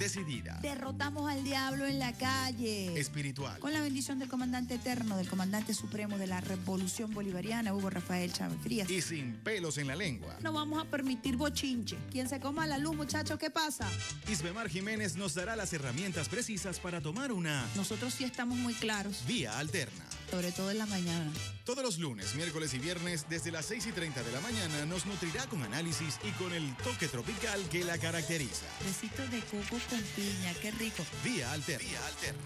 Decidida. Derrotamos al diablo en la calle. Espiritual. Con la bendición del comandante eterno, del comandante supremo de la Revolución Bolivariana, Hugo Rafael Chávez Frías. Y sin pelos en la lengua. No vamos a permitir bochinche. Quien se coma la luz, muchachos, ¿qué pasa? Isbemar Jiménez nos dará las herramientas precisas para tomar una Nosotros sí estamos muy claros, vía alterna. sobre todo en la mañana. Todos los lunes, miércoles y viernes, desde las 6 y 30 de la mañana, nos nutrirá con análisis y con el toque tropical que la caracteriza. Besitos de coco con piña, qué rico. Vía Alterna.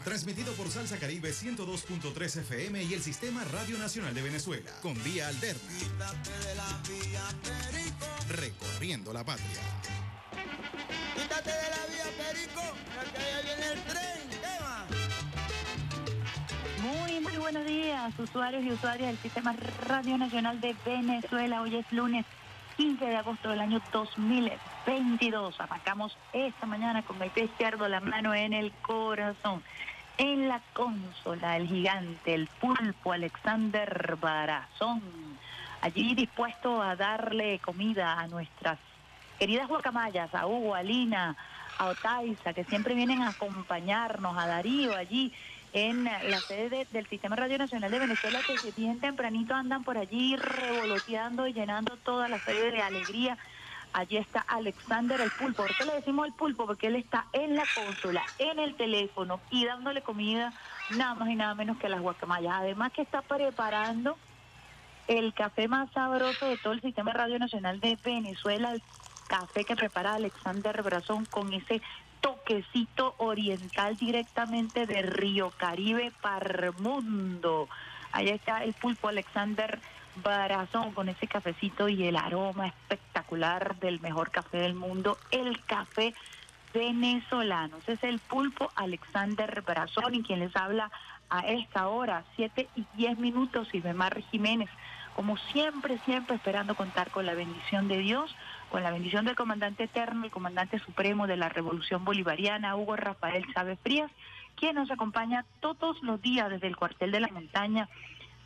Transmitido por Salsa Caribe 102.3 FM y el Sistema Radio Nacional de Venezuela. Con Vía Alterna. Recorriendo la patria. Quítate de la vía, Perico, porque allá viene el tren. Muy, muy buenos días, usuarios y usuarias del Sistema Radio Nacional de Venezuela. Hoy es lunes 15 de agosto del año 2022. Arrancamos esta mañana con el pie izquierdo, la mano en el corazón. En la consola, el gigante, el pulpo Alexander Barazón. Allí dispuesto a darle comida a nuestras queridas guacamayas, a Hugo, a Lina, a Otaiza, que siempre vienen a acompañarnos, a Darío allí en la sede de- del Sistema Radio Nacional de Venezuela, que bien tempranito andan por allí revoloteando y llenando toda la sede de alegría. Allí está Alexander el pulpo. ¿Por qué le decimos el pulpo? Porque él está en la consola, en el teléfono y dándole comida nada más y nada menos que las guacamayas. Además que está preparando el café más sabroso de todo el Sistema Radio Nacional de Venezuela, el café que prepara Alexander Brazón con ese toquecito oriental directamente de Río Caribe para mundo. Ahí está el pulpo Alexander Barazón con ese cafecito y el aroma espectacular del mejor café del mundo, el café venezolano. Es el pulpo Alexander Brazón y quien les habla a esta hora, 7 y 10 minutos, Silvemar Jiménez. Como siempre, siempre esperando contar con la bendición de Dios, con la bendición del comandante eterno, el comandante supremo de la Revolución Bolivariana, Hugo Rafael Chávez Frías, quien nos acompaña todos los días desde el cuartel de la montaña,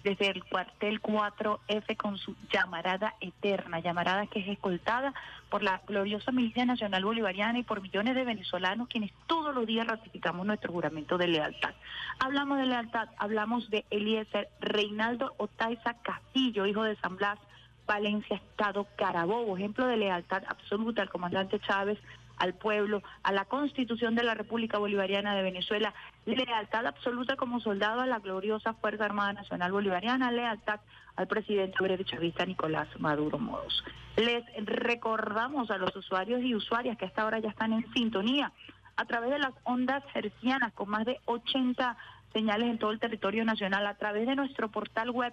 desde el cuartel 4F con su llamarada eterna, llamarada que es escoltada por la gloriosa milicia nacional bolivariana y por millones de venezolanos quienes todos los días ratificamos nuestro juramento de lealtad. Hablamos de lealtad, hablamos de Eliezer Reinaldo Otaiza Castillo, hijo de San Blas, Valencia, Estado Carabobo, ejemplo de lealtad absoluta al comandante Chávez, al pueblo, a la constitución de la República Bolivariana de Venezuela, lealtad absoluta como soldado a la gloriosa Fuerza Armada Nacional Bolivariana, lealtad al presidente breve chavista Nicolás Maduro Moros. Les recordamos a los usuarios y usuarias que hasta ahora ya están en sintonía a través de las ondas hercianas con más de 80 señales en todo el territorio nacional, a través de nuestro portal web,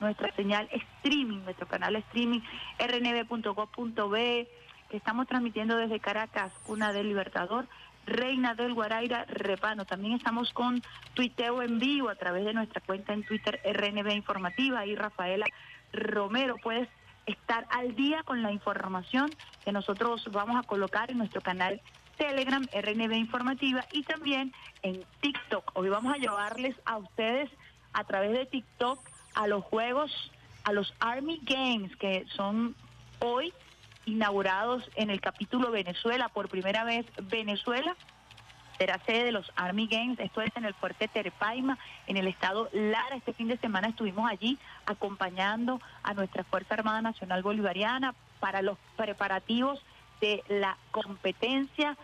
nuestra señal streaming, nuestro canal streaming rnb.gov.be, estamos transmitiendo desde Caracas, Cuna del Libertador, Reina del Guaraira, Repano. También estamos con tuiteo en vivo a través de nuestra cuenta en Twitter RNB Informativa y Rafaela Romero. Puedes estar al día con la información que nosotros vamos a colocar en nuestro canal Telegram RNB Informativa y también en TikTok. Hoy vamos a llevarles a ustedes a través de TikTok a los juegos, a los Army Games que son hoy inaugurados en el capítulo Venezuela. Por primera vez Venezuela será sede de los Army Games. Esto es en el fuerte Terepaima, en el estado Lara. Este fin de semana estuvimos allí acompañando a nuestra Fuerza Armada Nacional Bolivariana para los preparativos de la competencia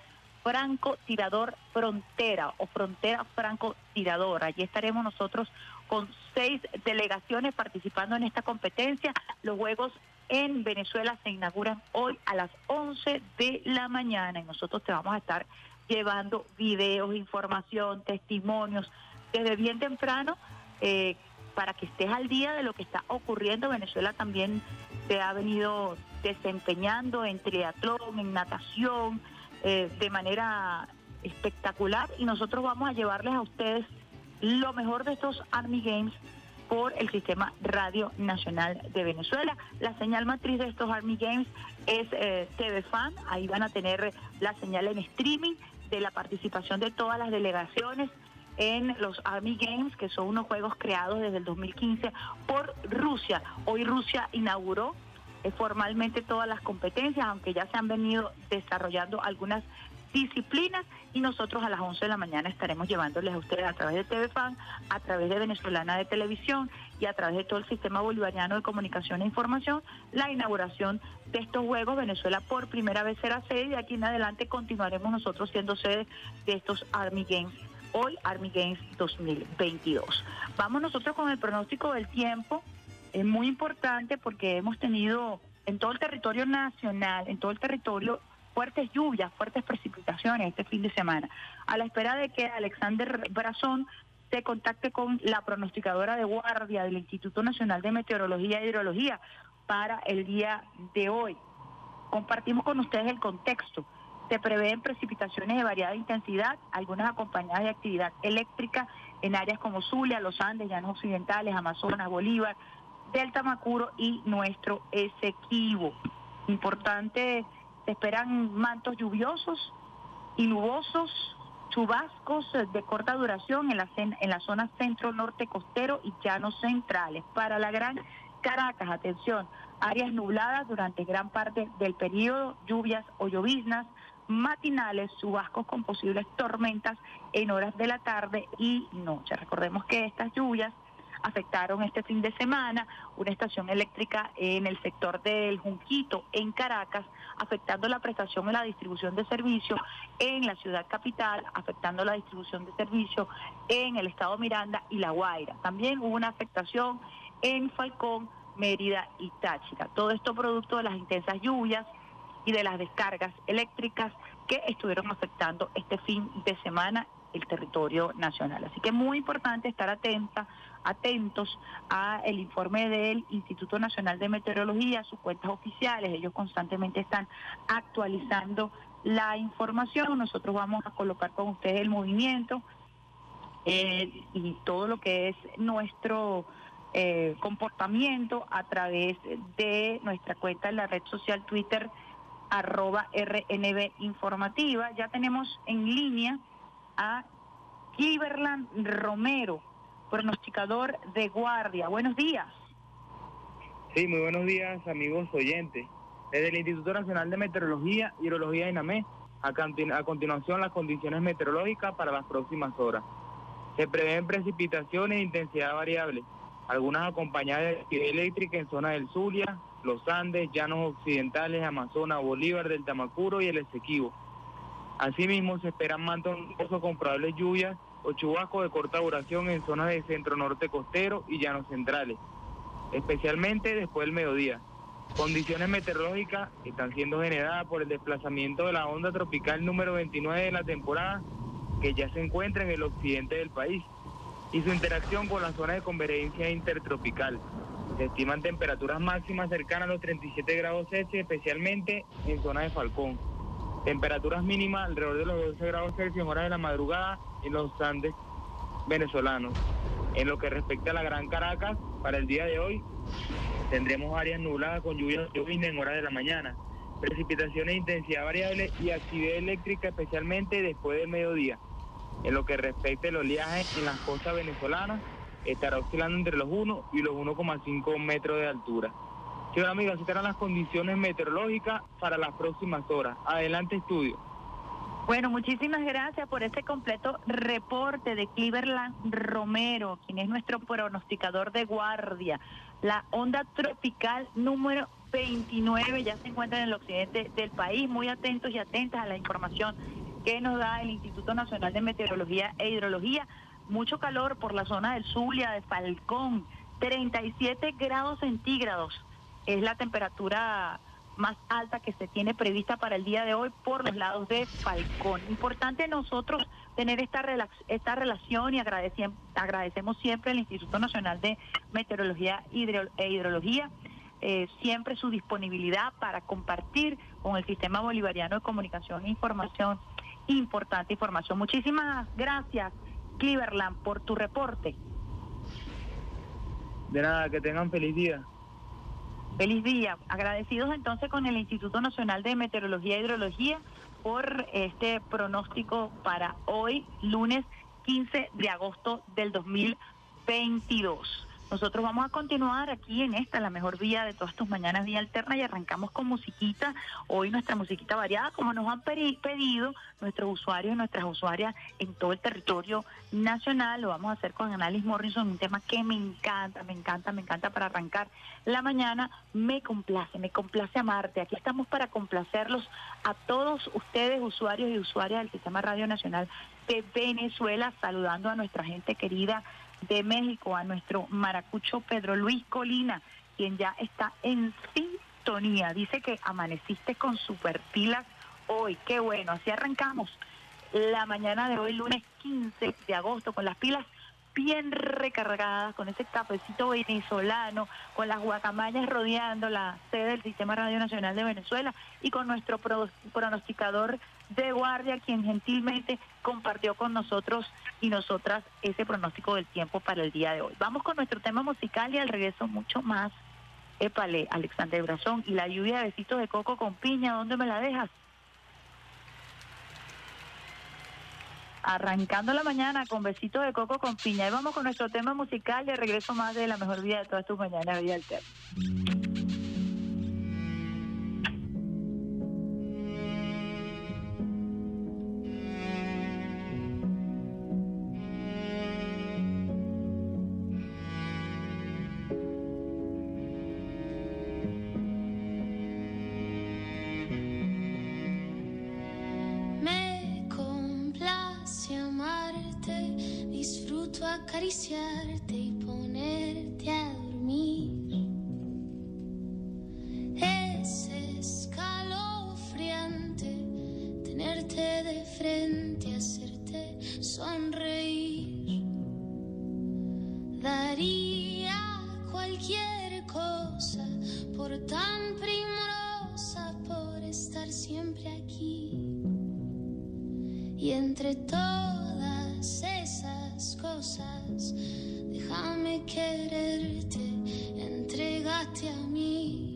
Franco Tirador Frontera o Frontera Franco Tirador. Allí estaremos nosotros con seis delegaciones participando en esta competencia. Los Juegos en Venezuela se inauguran hoy a las 11 de la mañana y nosotros te vamos a estar llevando videos, información, testimonios desde bien temprano eh, para que estés al día de lo que está ocurriendo. Venezuela también se ha venido desempeñando en triatlón, en natación, eh, de manera espectacular y nosotros vamos a llevarles a ustedes lo mejor de estos Army Games por el Sistema Radio Nacional de Venezuela. La señal matriz de estos Army Games es eh, TV Fan, ahí van a tener la señal en streaming de la participación de todas las delegaciones en los Army Games, que son unos juegos creados desde el 2015 por Rusia. Hoy Rusia inauguró eh, formalmente todas las competencias, aunque ya se han venido desarrollando algunas disciplinas y nosotros a las 11 de la mañana estaremos llevándoles a ustedes a través de TV Fan, a través de Venezolana de Televisión y a través de todo el sistema bolivariano de comunicación e información la inauguración de estos Juegos. Venezuela por primera vez será sede y de aquí en adelante continuaremos nosotros siendo sede de estos Army Games. Hoy Army Games 2022. Vamos nosotros con el pronóstico del tiempo. Es muy importante porque hemos tenido en todo el territorio nacional, en todo el territorio fuertes lluvias, fuertes precipitaciones este fin de semana. A la espera de que Alexander Brazón se contacte con la pronosticadora de guardia del Instituto Nacional de Meteorología e Hidrología para el día de hoy. Compartimos con ustedes el contexto. Se prevén precipitaciones de variada intensidad, algunas acompañadas de actividad eléctrica en áreas como Zulia, Los Andes, Llanos Occidentales, Amazonas, Bolívar, Delta Macuro y nuestro Esequibo. Importante se esperan mantos lluviosos y nubosos, chubascos de corta duración en la, en la zona centro-norte costero y llanos centrales. Para la gran Caracas, atención, áreas nubladas durante gran parte del periodo, lluvias o lloviznas matinales, chubascos con posibles tormentas en horas de la tarde y noche. Recordemos que estas lluvias afectaron este fin de semana una estación eléctrica en el sector del Junquito, en Caracas, afectando la prestación y la distribución de servicios en la ciudad capital, afectando la distribución de servicios en el estado Miranda y La Guaira. También hubo una afectación en Falcón, Mérida y Táchira. Todo esto producto de las intensas lluvias y de las descargas eléctricas que estuvieron afectando este fin de semana el territorio nacional. Así que es muy importante estar atenta, atentos a el informe del Instituto Nacional de Meteorología, sus cuentas oficiales. Ellos constantemente están actualizando la información. Nosotros vamos a colocar con ustedes el movimiento eh, y todo lo que es nuestro eh, comportamiento a través de nuestra cuenta en la red social Twitter arroba RNB informativa. Ya tenemos en línea a Iberland Romero, pronosticador de guardia. Buenos días. Sí, muy buenos días, amigos oyentes. Desde el Instituto Nacional de Meteorología, Hidrología de INAME, a, continuación las condiciones meteorológicas para las próximas horas. Se prevén precipitaciones de intensidad variable, algunas acompañadas de actividad en zona del Zulia, los Andes, Llanos Occidentales, Amazonas, Bolívar, del Tamacuro y el Esequibo Asimismo, se esperan mantos con probables lluvias o chubascos de corta duración en zonas de centro norte costero y llanos centrales, especialmente después del mediodía. Condiciones meteorológicas están siendo generadas por el desplazamiento de la onda tropical número 29 de la temporada, que ya se encuentra en el occidente del país, y su interacción con la zona de convergencia intertropical. Se estiman temperaturas máximas cercanas a los 37 grados Celsius, especialmente en zona de Falcón. Temperaturas mínimas alrededor de los 12 grados Celsius en horas de la madrugada en los Andes venezolanos. En lo que respecta a la Gran Caracas, para el día de hoy tendremos áreas nubladas con lluvias en horas de la mañana, precipitaciones de intensidad variable y actividad eléctrica especialmente después del mediodía. En lo que respecta al oleaje en las costas venezolanas, estará oscilando entre los 1 y los 1,5 metros de altura. Sí, amigos, así estarán las condiciones meteorológicas para las próximas horas. Adelante, estudio. Bueno, muchísimas gracias por este completo reporte de Cleveland Romero, quien es nuestro pronosticador de guardia. La onda tropical número 29 ya se encuentra en el occidente del país. Muy atentos y atentas a la información que nos da el Instituto Nacional de Meteorología e Hidrología. Mucho calor por la zona del Zulia, de Falcón, 37 grados centígrados es la temperatura más alta que se tiene prevista para el día de hoy por los lados de Falcón. Importante nosotros tener esta, esta relación y agradecemos siempre al Instituto Nacional de Meteorología e Hidrología eh, siempre su disponibilidad para compartir con el Sistema Bolivariano de Comunicación e Información importante información. Muchísimas gracias, Cleveland, por tu reporte. De nada, que tengan feliz día. Feliz día. Agradecidos entonces con el Instituto Nacional de Meteorología e Hidrología por este pronóstico para hoy, lunes 15 de agosto del 2022. Nosotros vamos a continuar aquí en esta, la mejor vía de todas tus mañanas, vía alterna, y arrancamos con musiquita. Hoy nuestra musiquita variada, como nos han pedido nuestros usuarios y nuestras usuarias en todo el territorio nacional. Lo vamos a hacer con Annalise Morrison, un tema que me encanta, me encanta, me encanta para arrancar la mañana. Me complace, me complace amarte. Aquí estamos para complacerlos a todos ustedes, usuarios y usuarias del Sistema Radio Nacional de Venezuela, saludando a nuestra gente querida de México, a nuestro maracucho Pedro Luis Colina, quien ya está en sintonía. Dice que amaneciste con super pilas hoy. Qué bueno, así arrancamos la mañana de hoy, lunes 15 de agosto, con las pilas bien recargadas, con ese cafecito venezolano, con las guacamayas rodeando la sede del Sistema Radio Nacional de Venezuela y con nuestro pronosticador de guardia, quien gentilmente compartió con nosotros y nosotras ese pronóstico del tiempo para el día de hoy. Vamos con nuestro tema musical y al regreso mucho más. Épale, Alexander Brazón y la lluvia de besitos de coco con piña, ¿dónde me la dejas? Arrancando la mañana con besitos de coco con piña. Y vamos con nuestro tema musical y al regreso más de la mejor vida de todas tus mañanas, Vida Alterna. Acariciarte quererte, entregate a mí.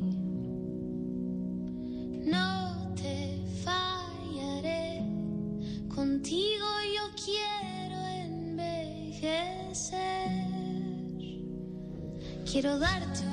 No te fallaré, contigo yo quiero envejecer. Quiero darte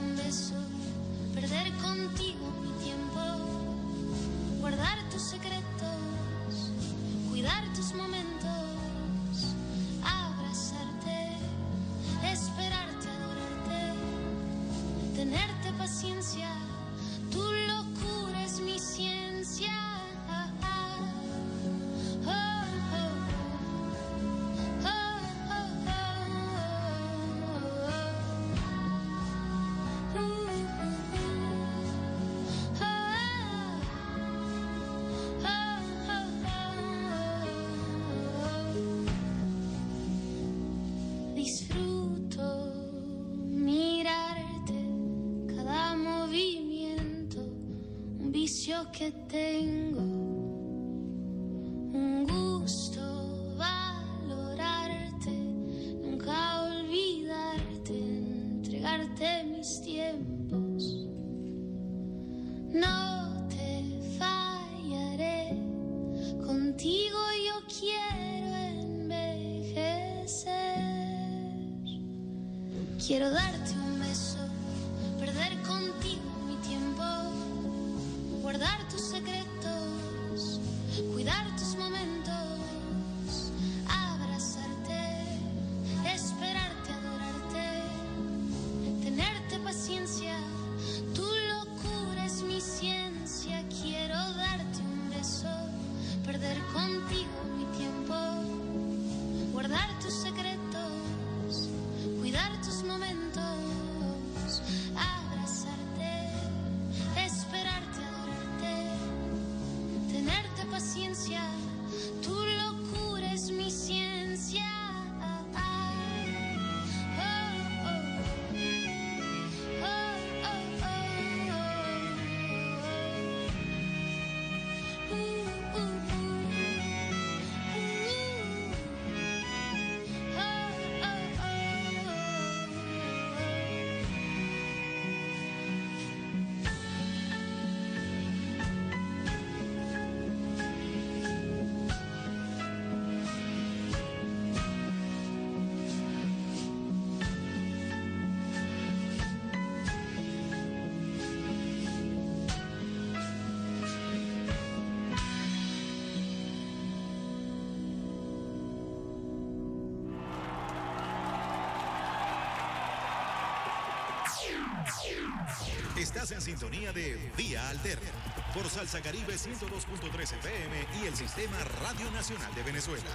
Estás en sintonía de Vía Alterna por Salsa Caribe 102.3 FM y el Sistema Radio Nacional de Venezuela.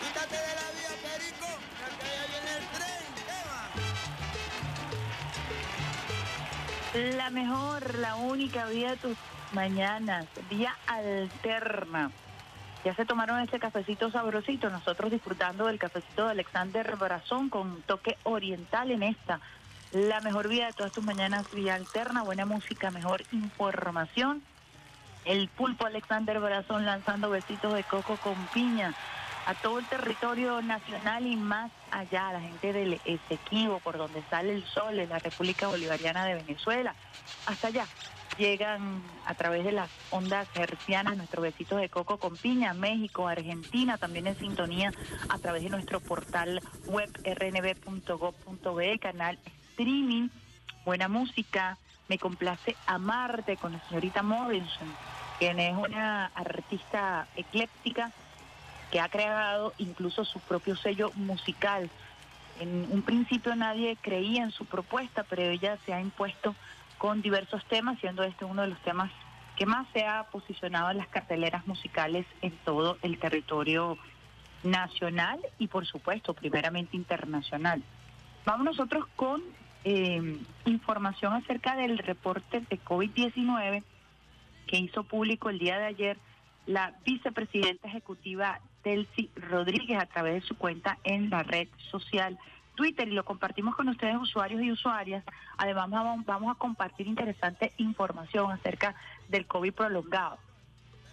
Quítate de la vía, Perico, que allá viene el tren. La mejor, la única vía de tus mañanas, vía alterna. Ya se tomaron ese cafecito sabrosito, nosotros disfrutando del cafecito de Alexander Brazón con toque oriental en esta. La mejor vía de todas tus mañanas, vía alterna, buena música, mejor información. El pulpo Alexander Brazón lanzando besitos de coco con piña a todo el territorio nacional y más allá, la gente del Esequibo, por donde sale el sol en la República Bolivariana de Venezuela, hasta allá. Llegan a través de las ondas hercianas nuestros besitos de coco con piña, México, Argentina, también en sintonía a través de nuestro portal web rnb.gov.be, canal streaming, buena música, me complace amarte con la señorita Morrison, quien es una artista ecléptica que ha creado incluso su propio sello musical. En un principio nadie creía en su propuesta, pero ella se ha impuesto con diversos temas, siendo este uno de los temas que más se ha posicionado en las carteleras musicales en todo el territorio nacional y por supuesto primeramente internacional. Vamos nosotros con eh, información acerca del reporte de COVID-19 que hizo público el día de ayer la vicepresidenta ejecutiva Telsi Rodríguez a través de su cuenta en la red social Twitter y lo compartimos con ustedes usuarios y usuarias. Además vamos a compartir interesante información acerca del COVID prolongado,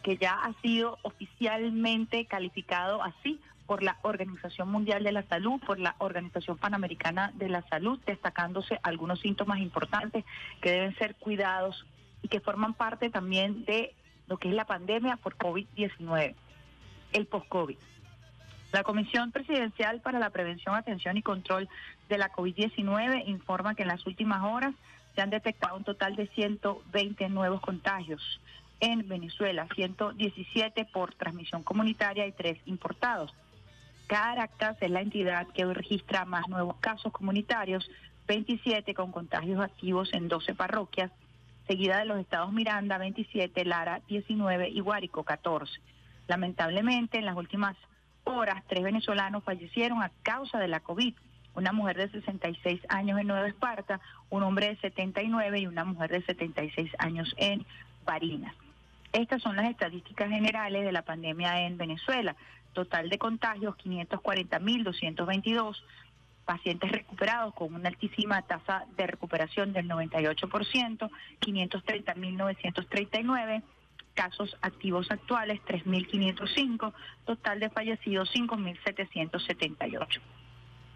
que ya ha sido oficialmente calificado así por la Organización Mundial de la Salud, por la Organización Panamericana de la Salud, destacándose algunos síntomas importantes que deben ser cuidados y que forman parte también de lo que es la pandemia por COVID-19, el post-COVID. La Comisión Presidencial para la Prevención, Atención y Control de la COVID-19 informa que en las últimas horas se han detectado un total de 120 nuevos contagios en Venezuela, 117 por transmisión comunitaria y 3 importados. Caracas es la entidad que registra más nuevos casos comunitarios, 27 con contagios activos en 12 parroquias, seguida de los estados Miranda 27, Lara 19 y Guárico 14. Lamentablemente, en las últimas horas, tres venezolanos fallecieron a causa de la COVID. Una mujer de 66 años en Nueva Esparta, un hombre de 79 y una mujer de 76 años en Barinas. Estas son las estadísticas generales de la pandemia en Venezuela. Total de contagios 540.222, pacientes recuperados con una altísima tasa de recuperación del 98%, 530.939 casos activos actuales 3.505, total de fallecidos 5.778.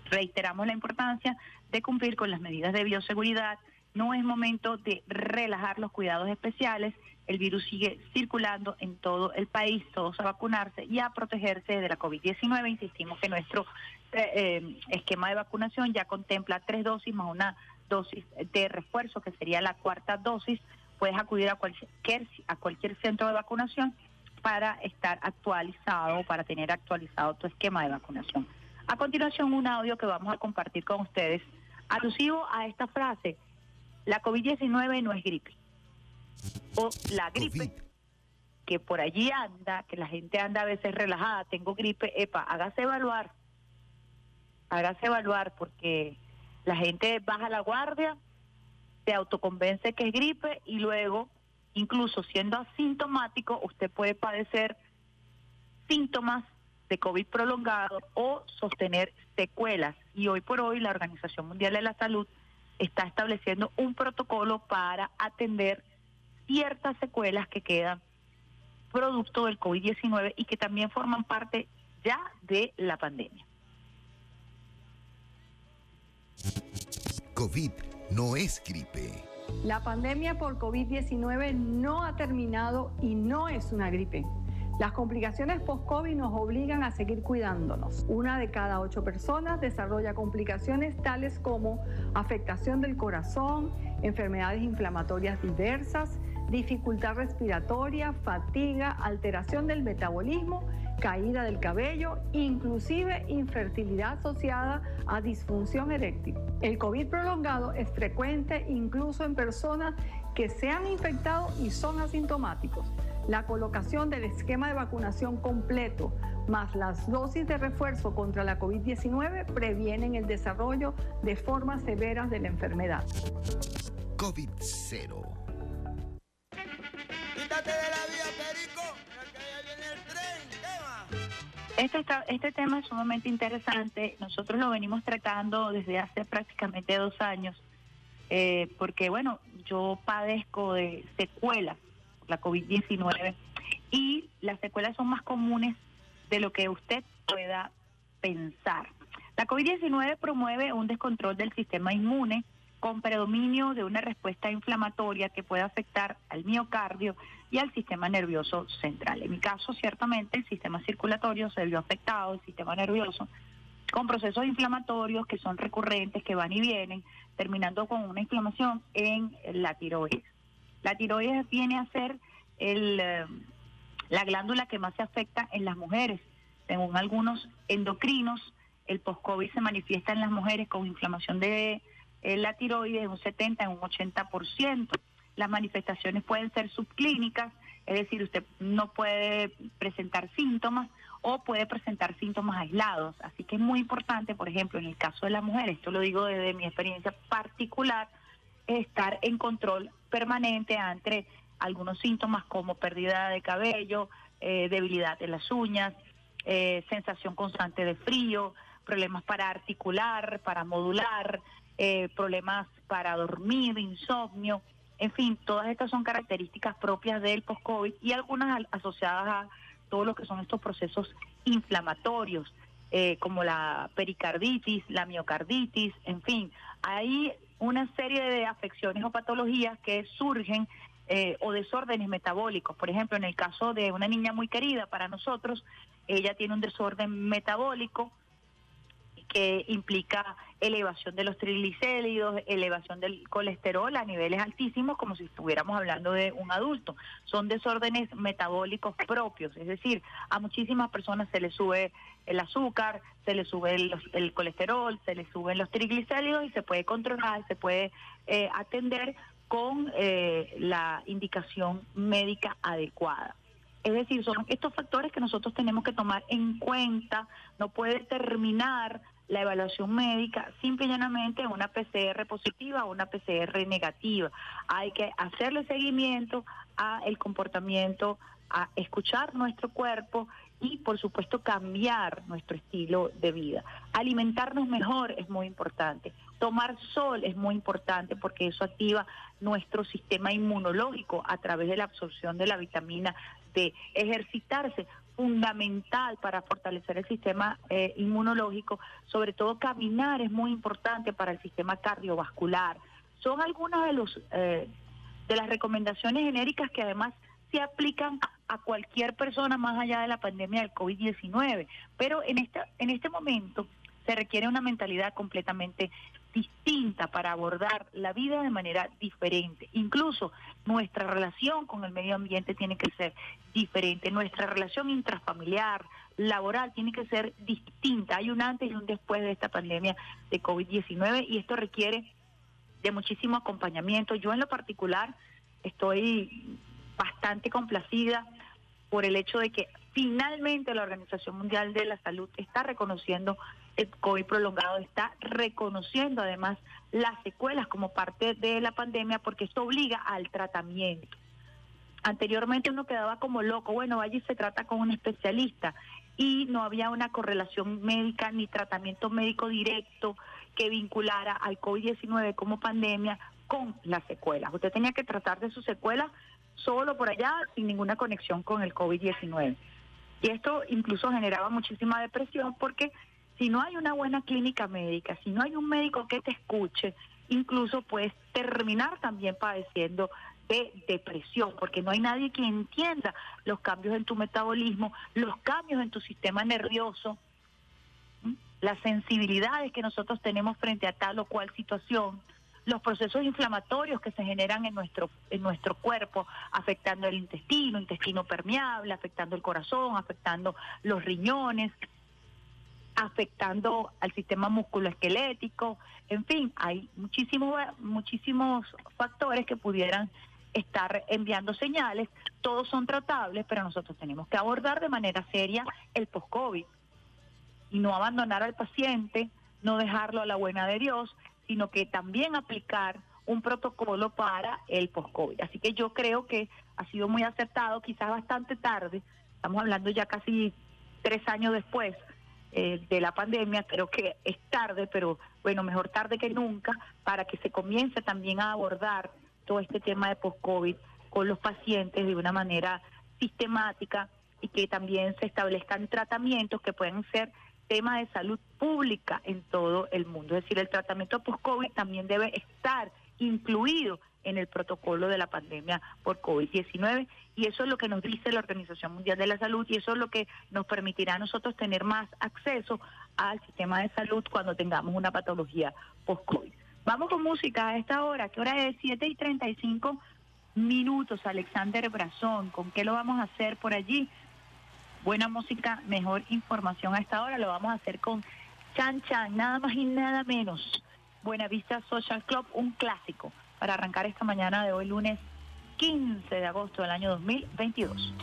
Reiteramos la importancia de cumplir con las medidas de bioseguridad. No es momento de relajar los cuidados especiales. El virus sigue circulando en todo el país, todos a vacunarse y a protegerse de la COVID-19. Insistimos que nuestro eh, eh, esquema de vacunación ya contempla tres dosis más una dosis de refuerzo, que sería la cuarta dosis puedes acudir a cualquier, a cualquier centro de vacunación para estar actualizado, para tener actualizado tu esquema de vacunación. A continuación, un audio que vamos a compartir con ustedes, alusivo a esta frase, la COVID-19 no es gripe. O la gripe, que por allí anda, que la gente anda a veces relajada, tengo gripe, epa, hágase evaluar, hágase evaluar, porque la gente baja la guardia se autoconvence que es gripe y luego, incluso siendo asintomático, usted puede padecer síntomas de COVID prolongado o sostener secuelas. Y hoy por hoy la Organización Mundial de la Salud está estableciendo un protocolo para atender ciertas secuelas que quedan producto del COVID-19 y que también forman parte ya de la pandemia. COVID no es gripe. La pandemia por COVID-19 no ha terminado y no es una gripe. Las complicaciones post-COVID nos obligan a seguir cuidándonos. Una de cada ocho personas desarrolla complicaciones tales como afectación del corazón, enfermedades inflamatorias diversas, dificultad respiratoria, fatiga, alteración del metabolismo caída del cabello, inclusive infertilidad asociada a disfunción eréctil. El COVID prolongado es frecuente incluso en personas que se han infectado y son asintomáticos. La colocación del esquema de vacunación completo más las dosis de refuerzo contra la COVID-19 previenen el desarrollo de formas severas de la enfermedad. COVID-0. Quítate de la vía, Perico, que ya viene el tren. ¿Qué va? Este, está- este tema es sumamente interesante. Nosotros lo venimos tratando desde hace prácticamente dos años, eh, porque bueno, yo padezco de secuelas, la COVID-19, y las secuelas son más comunes de lo que usted pueda pensar. La COVID-19 promueve un descontrol del sistema inmune con predominio de una respuesta inflamatoria que puede afectar al miocardio y al sistema nervioso central. En mi caso, ciertamente, el sistema circulatorio se vio afectado, el sistema nervioso, con procesos inflamatorios que son recurrentes, que van y vienen, terminando con una inflamación en la tiroides. La tiroides viene a ser el, eh, la glándula que más se afecta en las mujeres. Según algunos endocrinos, el post-COVID se manifiesta en las mujeres con inflamación de eh, la tiroides en un 70, en un 80%. Las manifestaciones pueden ser subclínicas, es decir, usted no puede presentar síntomas o puede presentar síntomas aislados. Así que es muy importante, por ejemplo, en el caso de la mujer, esto lo digo desde mi experiencia particular, estar en control permanente ante algunos síntomas como pérdida de cabello, eh, debilidad de las uñas, eh, sensación constante de frío, problemas para articular, para modular, eh, problemas para dormir, insomnio, en fin, todas estas son características propias del post-COVID y algunas al- asociadas a todo lo que son estos procesos inflamatorios, como la pericarditis, la miocarditis, en fin, hay una serie de afecciones o patologías que surgen eh, o desórdenes metabólicos. Por ejemplo, en el caso de una niña muy querida para nosotros, ella tiene un desorden metabólico que implica elevación de los triglicéridos, elevación del colesterol a niveles altísimos, como si estuviéramos hablando de un adulto. Son desórdenes metabólicos propios, es decir, a muchísimas personas se les sube el azúcar, se les sube el, colesterol, se les suben los triglicéridos y se puede controlar, se puede eh, atender con eh, la indicación médica adecuada. Es decir, son estos factores que nosotros tenemos que tomar en cuenta. No puede terminar la evaluación médica simple y llanamente en una PCR positiva o una PCR negativa. Hay que hacerle seguimiento a el comportamiento, a escuchar nuestro cuerpo y por supuesto cambiar nuestro estilo de vida. Alimentarnos mejor es muy importante. Tomar sol es muy importante porque eso activa nuestro sistema inmunológico a través de la absorción de la vitamina D. Ejercitarse, fundamental para fortalecer el sistema eh, inmunológico, sobre todo caminar es muy importante para el sistema cardiovascular. Son algunas de los eh, de las recomendaciones genéricas que además se aplican a cualquier persona más allá de la pandemia del COVID-19, pero en esta en este momento se requiere una mentalidad completamente distinta para abordar la vida de manera diferente. Incluso nuestra relación con el medio ambiente tiene que ser diferente, nuestra relación intrafamiliar, laboral, tiene que ser distinta. Hay un antes y un después de esta pandemia de COVID-19 y esto requiere de muchísimo acompañamiento. Yo en lo particular estoy bastante complacida por el hecho de que finalmente la Organización Mundial de la Salud está reconociendo el COVID prolongado, está reconociendo además las secuelas como parte de la pandemia porque esto obliga al tratamiento. Anteriormente uno quedaba como loco, bueno, y se trata con un especialista y no había una correlación médica ni tratamiento médico directo que vinculara al COVID-19 como pandemia con las secuelas. Usted tenía que tratar de sus secuelas solo por allá sin ninguna conexión con el COVID-19. Y esto incluso generaba muchísima depresión porque si no hay una buena clínica médica, si no hay un médico que te escuche, incluso puedes terminar también padeciendo de depresión, porque no hay nadie que entienda los cambios en tu metabolismo, los cambios en tu sistema nervioso, las sensibilidades que nosotros tenemos frente a tal o cual situación, los procesos inflamatorios que se generan en nuestro, en nuestro cuerpo, afectando el intestino, intestino permeable, afectando el corazón, afectando los riñones, afectando al sistema musculoesquelético, en fin, hay muchísimos, muchísimos factores que pudieran estar enviando señales, todos son tratables, pero nosotros tenemos que abordar de manera seria el post-COVID y no abandonar al paciente, no dejarlo a la buena de Dios, sino que también aplicar un protocolo para el post-COVID. Así que yo creo que ha sido muy acertado, quizás bastante tarde, estamos hablando ya casi tres años después, eh, de la pandemia, creo que es tarde, pero bueno, mejor tarde que nunca, para que se comience también a abordar todo este tema de post-COVID con los pacientes de una manera sistemática y que también se establezcan tratamientos que puedan ser temas de salud pública en todo el mundo. Es decir, el tratamiento post-COVID también debe estar incluido en el protocolo de la pandemia por COVID-19 y eso es lo que nos dice la Organización Mundial de la Salud y eso es lo que nos permitirá a nosotros tener más acceso al sistema de salud cuando tengamos una patología post-COVID. Vamos con música a esta hora, que hora es 7 y 35 minutos, Alexander Brazón, ¿con qué lo vamos a hacer por allí? Buena música, mejor información a esta hora, lo vamos a hacer con Chan Chan, nada más y nada menos. Buena Vista Social Club, un clásico para arrancar esta mañana de hoy lunes 15 de agosto del año 2022.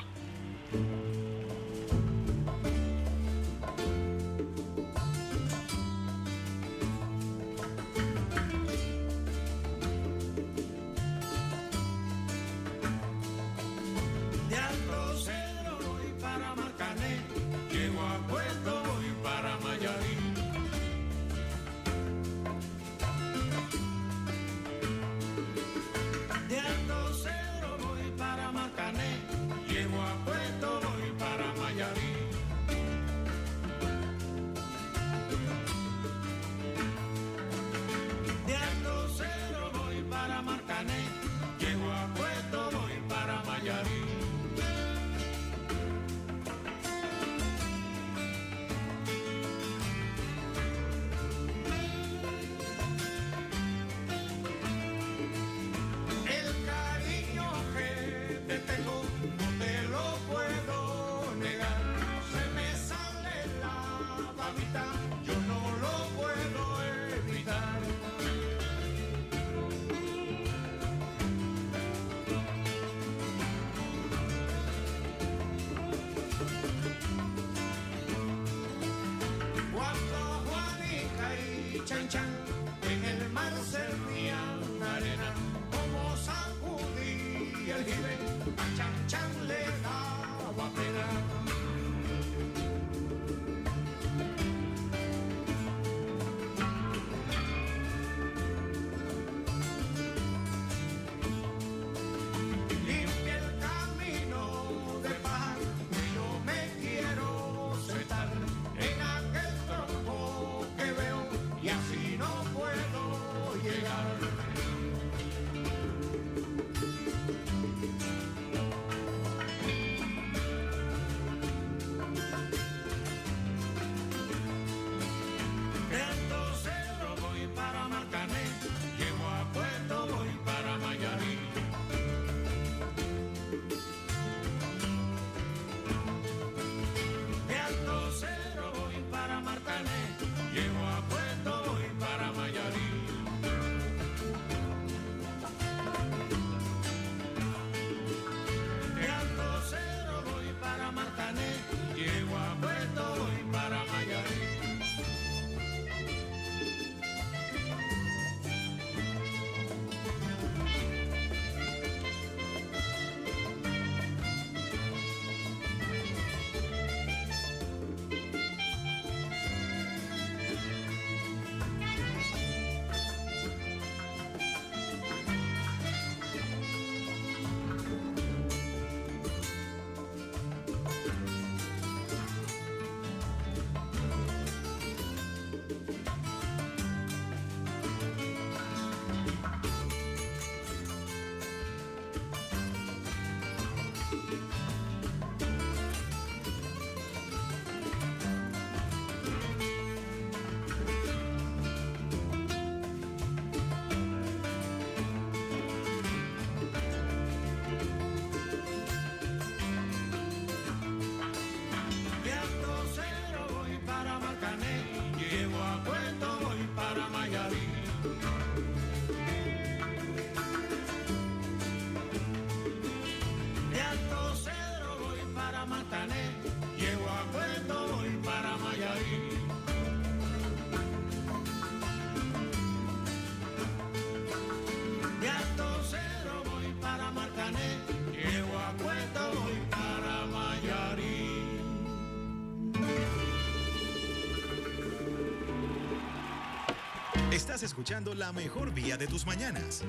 Estás escuchando la mejor vía de tus mañanas.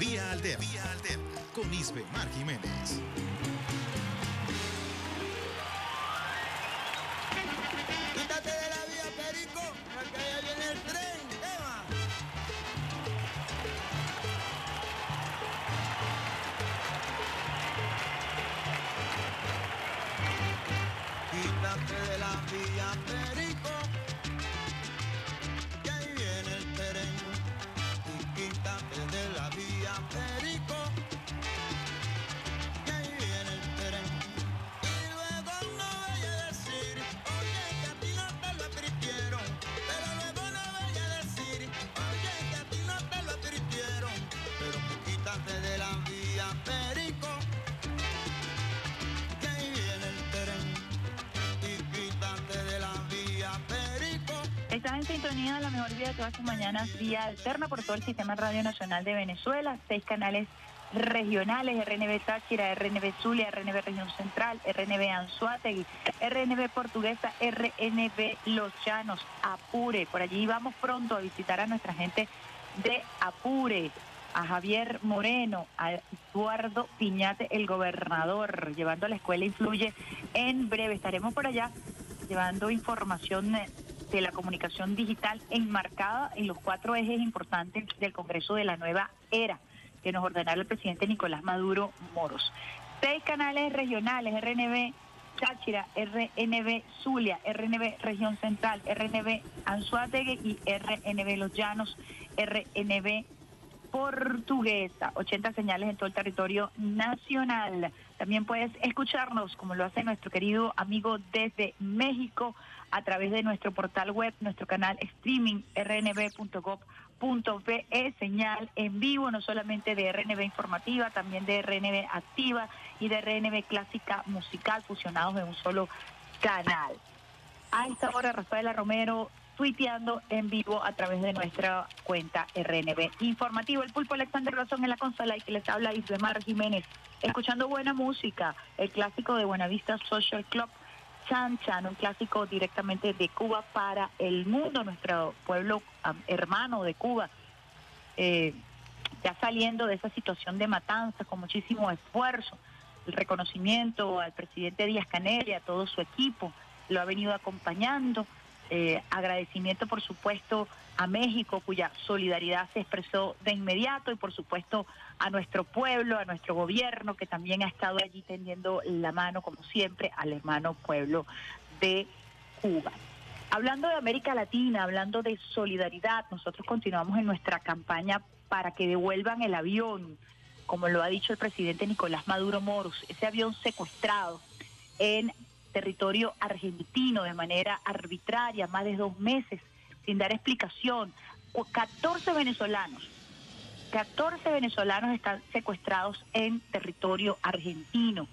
Vía Alterna. Vía Alterna. Con Isbe Mar Jiménez. Alterna por todo el Sistema Radio Nacional de Venezuela, seis canales regionales, RNB Táchira, RNB Zulia, RNB Región Central, RNB Anzuategui, RNB Portuguesa, RNB Los Llanos, Apure. Por allí vamos pronto a visitar a nuestra gente de Apure, a Javier Moreno, a Eduardo Piñate, el gobernador, llevando a la escuela Influye. En breve estaremos por allá llevando información de la comunicación digital enmarcada en los cuatro ejes importantes del Congreso de la Nueva Era que nos ordenara el presidente Nicolás Maduro Moros. Seis canales regionales, RNB Cháchira, RNB Zulia, RNB Región Central, RNB Anzuategui y RNB Los Llanos, RNB Portuguesa, 80 señales en todo el territorio nacional. También puedes escucharnos, como lo hace nuestro querido amigo desde México, a través de nuestro portal web, nuestro canal streaming rnb.gov.be, señal en vivo, no solamente de RNB informativa, también de RNB activa y de RNB clásica musical, fusionados en un solo canal. A esta hora, Rafaela Romero tuiteando en vivo a través de nuestra cuenta RNB Informativo. El pulpo Alexander Razón en la consola y que les habla Islemar Jiménez. Escuchando buena música, el clásico de Buenavista Social Club, Chan Chan, un clásico directamente de Cuba para el mundo, nuestro pueblo hermano de Cuba. Eh, ya saliendo de esa situación de matanza con muchísimo esfuerzo, el reconocimiento al presidente Díaz Canel y a todo su equipo, lo ha venido acompañando. Eh, agradecimiento, por supuesto, a México, cuya solidaridad se expresó de inmediato, y por supuesto a nuestro pueblo, a nuestro gobierno, que también ha estado allí tendiendo la mano, como siempre, al hermano pueblo de Cuba. Hablando de América Latina, hablando de solidaridad, nosotros continuamos en nuestra campaña para que devuelvan el avión, como lo ha dicho el presidente Nicolás Maduro Moros, ese avión secuestrado en territorio argentino de manera arbitraria, más de dos meses, sin dar explicación. O 14 venezolanos, 14 venezolanos están secuestrados en territorio argentino.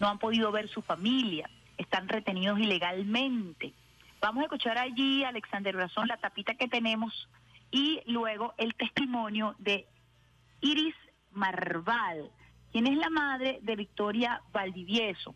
No han podido ver su familia, están retenidos ilegalmente. Vamos a escuchar allí, Alexander Brazón, la tapita que tenemos y luego el testimonio de Iris Marval, quien es la madre de Victoria Valdivieso,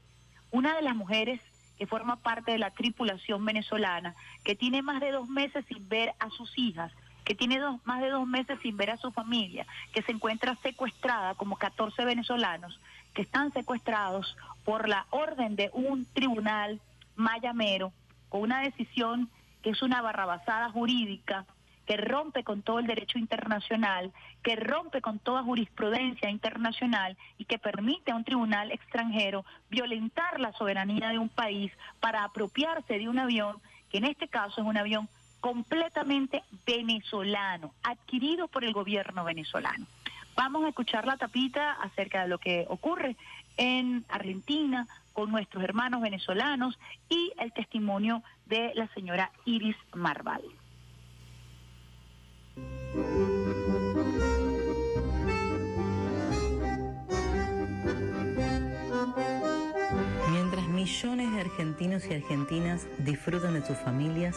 una de las mujeres que forma parte de la tripulación venezolana, que tiene más de dos meses sin ver a sus hijas, que tiene dos, más de dos meses sin ver a su familia, que se encuentra secuestrada como 14 venezolanos, que están secuestrados por la orden de un tribunal mayamero, con una decisión que es una barrabasada jurídica, que rompe con todo el derecho internacional, que rompe con toda jurisprudencia internacional y que permite a un tribunal extranjero violentar la soberanía de un país para apropiarse de un avión, que en este caso es un avión completamente venezolano, adquirido por el gobierno venezolano. Vamos a escuchar la tapita acerca de lo que ocurre en Argentina con nuestros hermanos venezolanos y el testimonio de la señora Iris Marval. Mientras millones de argentinos y argentinas disfrutan de sus familias,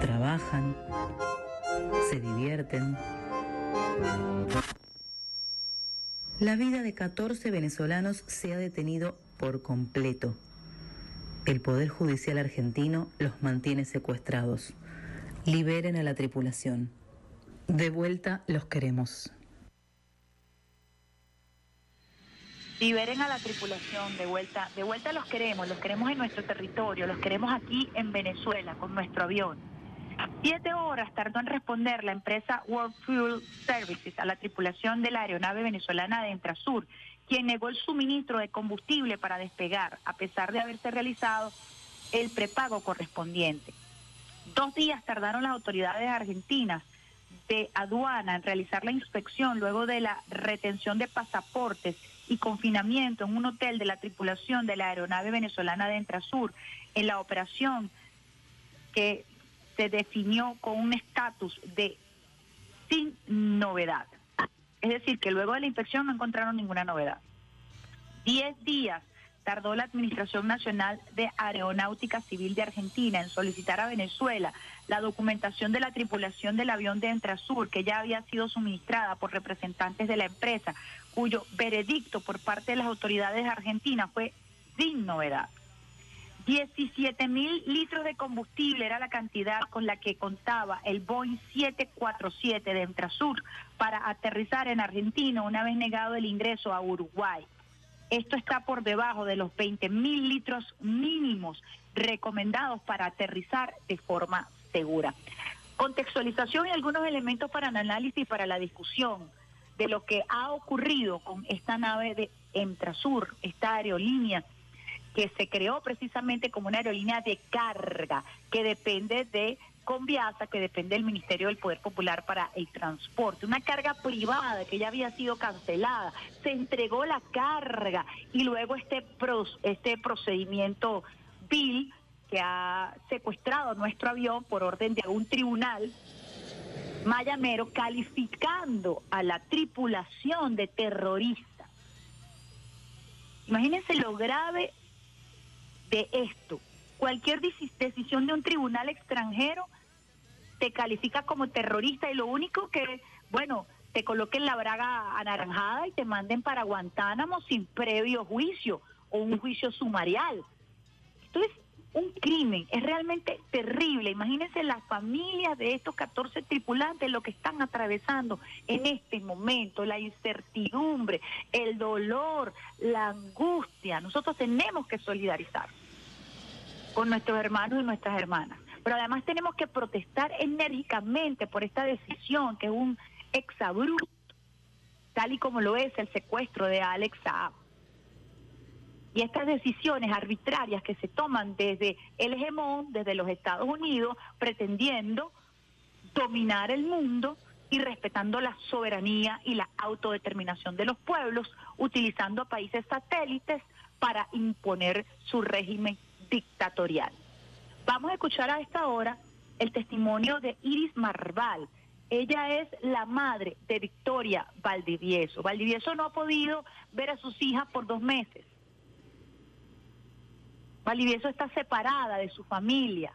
trabajan, se divierten. La vida de 14 venezolanos se ha detenido por completo. El Poder Judicial argentino los mantiene secuestrados. Liberen a la tripulación. De vuelta los queremos. Liberen a la tripulación, de vuelta, de vuelta los queremos, los queremos en nuestro territorio, los queremos aquí en Venezuela con nuestro avión. Siete horas tardó en responder la empresa World Fuel Services a la tripulación de la aeronave venezolana de Entrasur, quien negó el suministro de combustible para despegar, a pesar de haberse realizado el prepago correspondiente. Dos días tardaron las autoridades argentinas de aduana en realizar la inspección luego de la retención de pasaportes y confinamiento en un hotel de la tripulación de la aeronave venezolana de Entrasur en la operación que se definió con un estatus de sin novedad. Es decir, que luego de la inspección no encontraron ninguna novedad. Diez días tardó la Administración Nacional de Aeronáutica Civil de Argentina en solicitar a Venezuela la documentación de la tripulación del avión de Entrasur, que ya había sido suministrada por representantes de la empresa, cuyo veredicto por parte de las autoridades argentinas fue sin novedad. 17 mil litros de combustible era la cantidad con la que contaba el Boeing 747 de Entrasur para aterrizar en Argentina una vez negado el ingreso a Uruguay. Esto está por debajo de los 20 mil litros mínimos recomendados para aterrizar de forma segura. Contextualización y algunos elementos para el análisis y para la discusión de lo que ha ocurrido con esta nave de Entrasur, esta aerolínea que se creó precisamente como una aerolínea de carga que depende de Conviasa, que depende del Ministerio del Poder Popular para el Transporte, una carga privada que ya había sido cancelada, se entregó la carga y luego este, pro- este procedimiento Bill que ha secuestrado nuestro avión por orden de un tribunal mayamero calificando a la tripulación de terrorista. Imagínense lo grave de esto. Cualquier deci- decisión de un tribunal extranjero te califica como terrorista y lo único que, bueno, te coloquen la braga anaranjada y te manden para Guantánamo sin previo juicio o un juicio sumarial. Esto es un crimen, es realmente terrible. Imagínense las familias de estos 14 tripulantes lo que están atravesando en este momento, la incertidumbre, el dolor, la angustia. Nosotros tenemos que solidarizar con nuestros hermanos y nuestras hermanas. Pero además tenemos que protestar enérgicamente por esta decisión, que es un exabrupto, tal y como lo es el secuestro de Alex Saab. Y estas decisiones arbitrarias que se toman desde el hegemón, desde los Estados Unidos, pretendiendo dominar el mundo y respetando la soberanía y la autodeterminación de los pueblos, utilizando países satélites para imponer su régimen dictatorial. Vamos a escuchar a esta hora el testimonio de Iris Marval. Ella es la madre de Victoria Valdivieso. Valdivieso no ha podido ver a sus hijas por dos meses. Valdivieso está separada de su familia,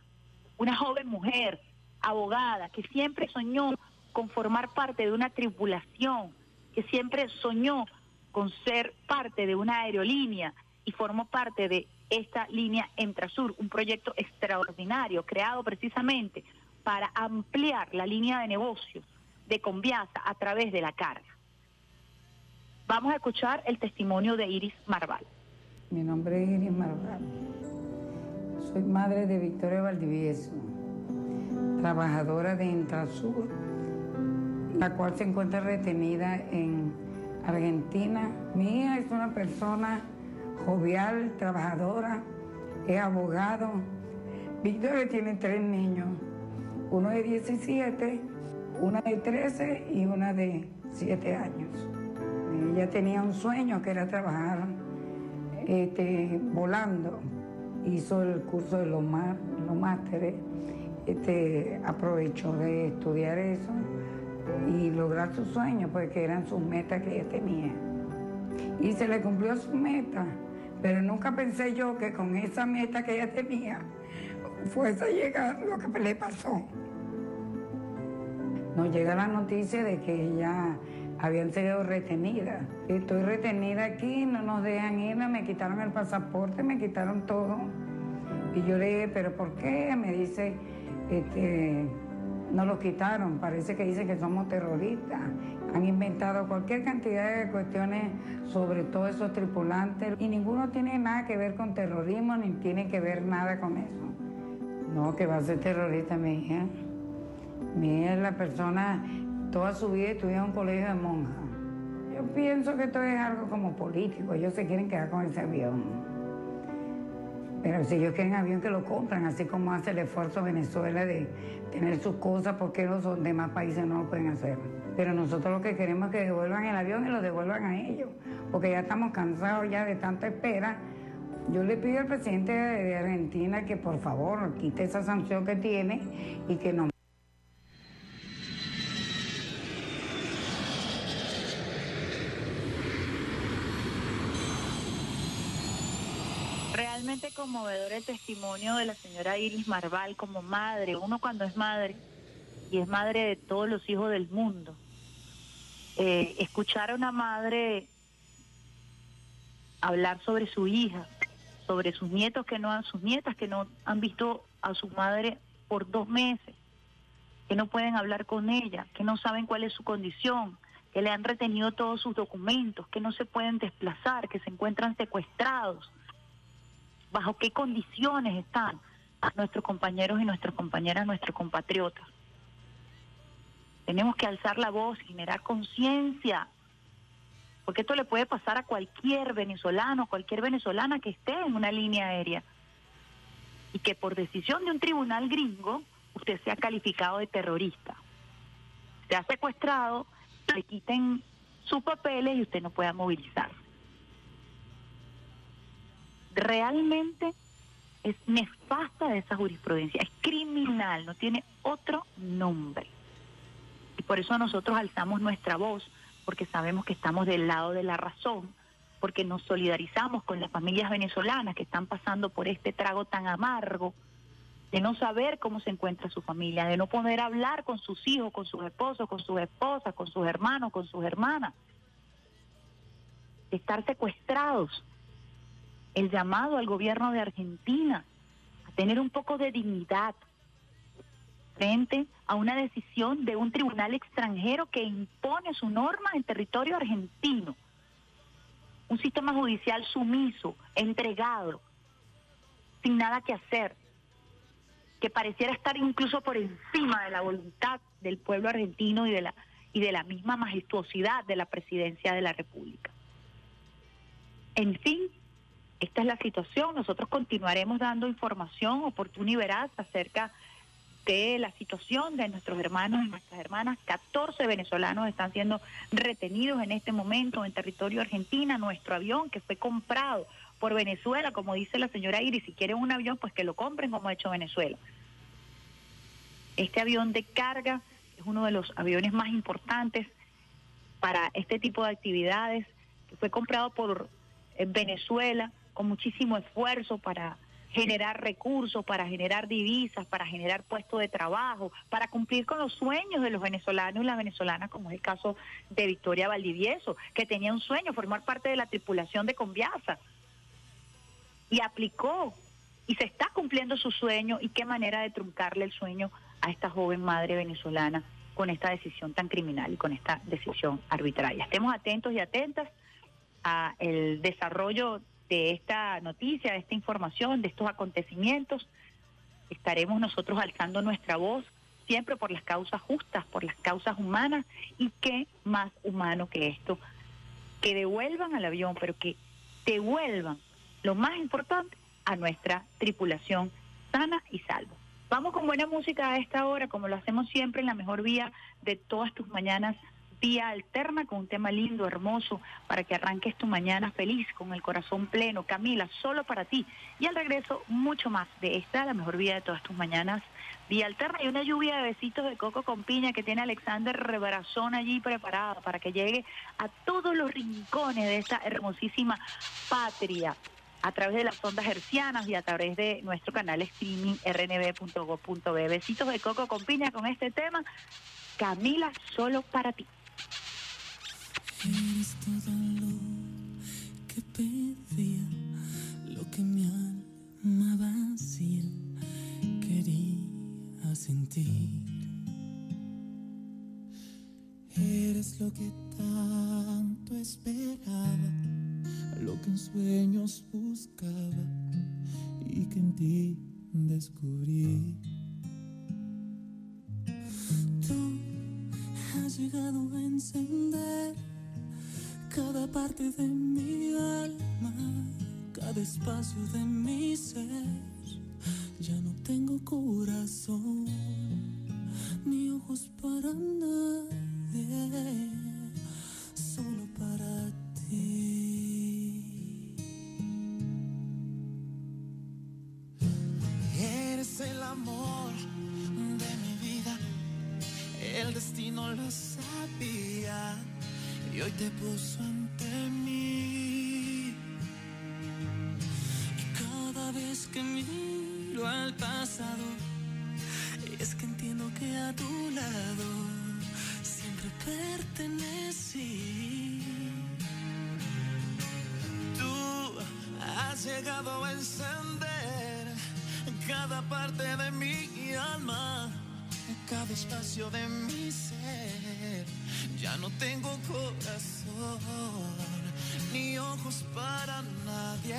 una joven mujer, abogada, que siempre soñó con formar parte de una tripulación, que siempre soñó con ser parte de una aerolínea y formó parte de esta línea Entrasur, un proyecto extraordinario creado precisamente para ampliar la línea de negocios de Conviasa a través de la carga. Vamos a escuchar el testimonio de Iris Marval. Mi nombre es Iris Marval. Soy madre de Victoria Valdivieso, trabajadora de Intrasur, la cual se encuentra retenida en Argentina. Mi hija es una persona jovial, trabajadora, es abogado. Victoria tiene tres niños, uno de 17, una de 13 y una de 7 años. Ella tenía un sueño que era trabajar este, volando. Hizo el curso de los, má- másteres, este, aprovechó de estudiar eso y lograr sus sueños, porque eran sus metas que ella tenía. Y se le cumplió su meta, pero nunca pensé yo que con esa meta que ella tenía fuese a llegar lo que le pasó. Nos llega la noticia de que ella habían sido retenidas. Estoy retenida aquí, no nos dejan ir, me quitaron el pasaporte, me quitaron todo. Y yo le dije, ¿pero por qué? Me dice, este, nos los quitaron. Parece que dicen que somos terroristas. Han inventado cualquier cantidad de cuestiones sobre todos esos tripulantes y ninguno tiene nada que ver con terrorismo ni tiene que ver nada con eso. No, que va a ser terrorista mi hija. Mi hija es la persona, toda su vida estudió en un colegio de monjas. Yo pienso que esto es algo como político. Ellos se quieren quedar con ese avión. Pero si ellos quieren avión, que lo compran, así como hace el esfuerzo Venezuela de tener sus cosas, porque los demás países no lo pueden hacer? Pero nosotros lo que queremos es que devuelvan el avión y lo devuelvan a ellos, porque ya estamos cansados ya de tanta espera. Yo le pido al presidente de Argentina que por favor quite esa sanción que tiene y que no Realmente conmovedor el testimonio de la señora Iris Marval como madre. Uno cuando es madre y es madre de todos los hijos del mundo, eh, escuchar a una madre hablar sobre su hija, sobre sus nietos que no han, sus nietas que no han visto a su madre por dos meses, que no pueden hablar con ella, que no saben cuál es su condición, que le han retenido todos sus documentos, que no se pueden desplazar, que se encuentran secuestrados. ¿Bajo qué condiciones están nuestros compañeros y nuestras compañeras, nuestros compatriotas? Tenemos que alzar la voz, generar conciencia, porque esto le puede pasar a cualquier venezolano, cualquier venezolana que esté en una línea aérea y que por decisión de un tribunal gringo usted sea calificado de terrorista. Se ha secuestrado, le quiten sus papeles y usted no pueda movilizarse. Realmente es nefasta esa jurisprudencia, es criminal, no tiene otro nombre. Y por eso nosotros alzamos nuestra voz, porque sabemos que estamos del lado de la razón, porque nos solidarizamos con las familias venezolanas que están pasando por este trago tan amargo, de no saber cómo se encuentra su familia, de no poder hablar con sus hijos, con sus esposos, con sus esposas, con sus hermanos, con sus hermanas, de estar secuestrados. El llamado al gobierno de Argentina a tener un poco de dignidad, frente a una decisión de un tribunal extranjero que impone su norma en territorio argentino. Un sistema judicial sumiso, entregado, sin nada que hacer, que pareciera estar incluso por encima de la voluntad del pueblo argentino y de la y de la misma majestuosidad de la presidencia de la República. En fin, esta es la situación. Nosotros continuaremos dando información oportuna y veraz acerca de la situación de nuestros hermanos y nuestras hermanas. 14 venezolanos están siendo retenidos en este momento en territorio argentino. Nuestro avión que fue comprado por Venezuela, como dice la señora Iris, si quieren un avión, pues que lo compren como ha hecho Venezuela. Este avión de carga es uno de los aviones más importantes para este tipo de actividades, que fue comprado por eh, Venezuela con muchísimo esfuerzo para generar recursos, para generar divisas, para generar puestos de trabajo, para cumplir con los sueños de los venezolanos y las venezolanas, como es el caso de Victoria Valdivieso, que tenía un sueño, formar parte de la tripulación de Conviasa. Y aplicó, y se está cumpliendo su sueño, y qué manera de truncarle el sueño a esta joven madre venezolana con esta decisión tan criminal y con esta decisión arbitraria. Estemos atentos y atentas a el desarrollo de esta noticia, de esta información, de estos acontecimientos. Estaremos nosotros alzando nuestra voz siempre por las causas justas, por las causas humanas y qué más humano que esto, que devuelvan al avión, pero que devuelvan lo más importante a nuestra tripulación sana y salva. Vamos con buena música a esta hora, como lo hacemos siempre en la mejor vía de todas tus mañanas, vía alterna, con un tema lindo, hermoso, para que arranques tu mañana feliz, con el corazón pleno. Camila, solo para ti. Y al regreso, mucho más de esta, la mejor vía de todas tus mañanas, vía alterna. Y una lluvia de besitos de coco con piña que tiene Alexander Rebrazón allí preparada para que llegue a todos los rincones de esta hermosísima patria a través de las ondas hercianas y a través de nuestro canal streaming rnb.go.be. Besitos de coco con piña con este tema. Camila, solo para ti. Eres todo lo que pedía, lo que mi alma vacía quería sentir. eres lo que tanto esperaba, lo que en sueños buscaba y que en ti descubrí. Tú has llegado a encender cada parte de mi alma, cada espacio de mi ser. Ya no tengo corazón ni ojos para nadie, solo para ti. Eres el amor de mi vida, el destino sabía y hoy te puso ante mí. Y cada vez que miro al pasado, es que entiendo que a tu lado siempre pertenecí. Tú has llegado a encender cada parte de mi alma, cada espacio de mi ser. Ya no tengo corazón ni ojos para nadie,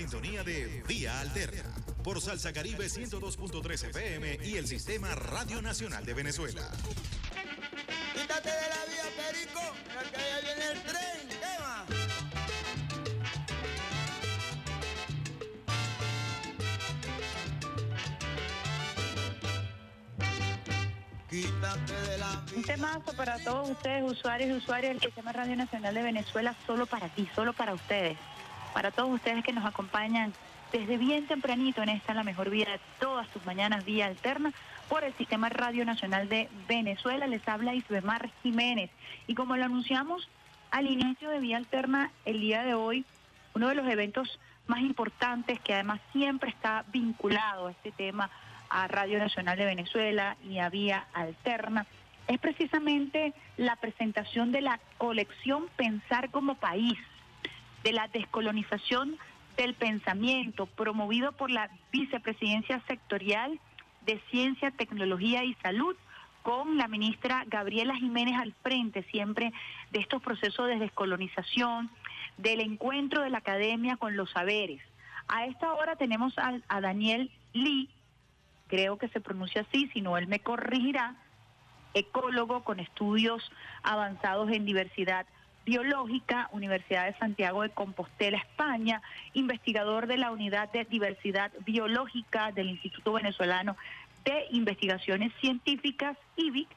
sintonía de Vía Alterna por Salsa Caribe 102.3 FM y el Sistema Radio Nacional de Venezuela. Quítate de la vía, Perico, que allá viene el tren. ¿Qué va? Quítate de la Un temazo para todos ustedes, usuarios y usuarias del Sistema Radio Nacional de Venezuela, solo para ti, solo para ustedes. Para todos ustedes que nos acompañan desde bien tempranito en esta La Mejor Vida todas tus mañanas, vía alterna, por el Sistema Radio Nacional de Venezuela. Les habla Isbemar Jiménez. Y como lo anunciamos al inicio de Vía Alterna el día de hoy, uno de los eventos más importantes que además siempre está vinculado a este tema, a Radio Nacional de Venezuela y a Vía Alterna, es precisamente la presentación de la colección Pensar como País, de la descolonización del pensamiento, promovido por la Vicepresidencia Sectorial de Ciencia, Tecnología y Salud, con la ministra Gabriela Jiménez al frente siempre de estos procesos de descolonización, del encuentro de la academia con los saberes. A esta hora tenemos a, Daniel Lee, creo que se pronuncia así, si no él me corregirá, ecólogo con estudios avanzados en diversidad biológica, Universidad de Santiago de Compostela, España, investigador de la Unidad de Diversidad Biológica del Instituto Venezolano de Investigaciones Científicas, IBIC,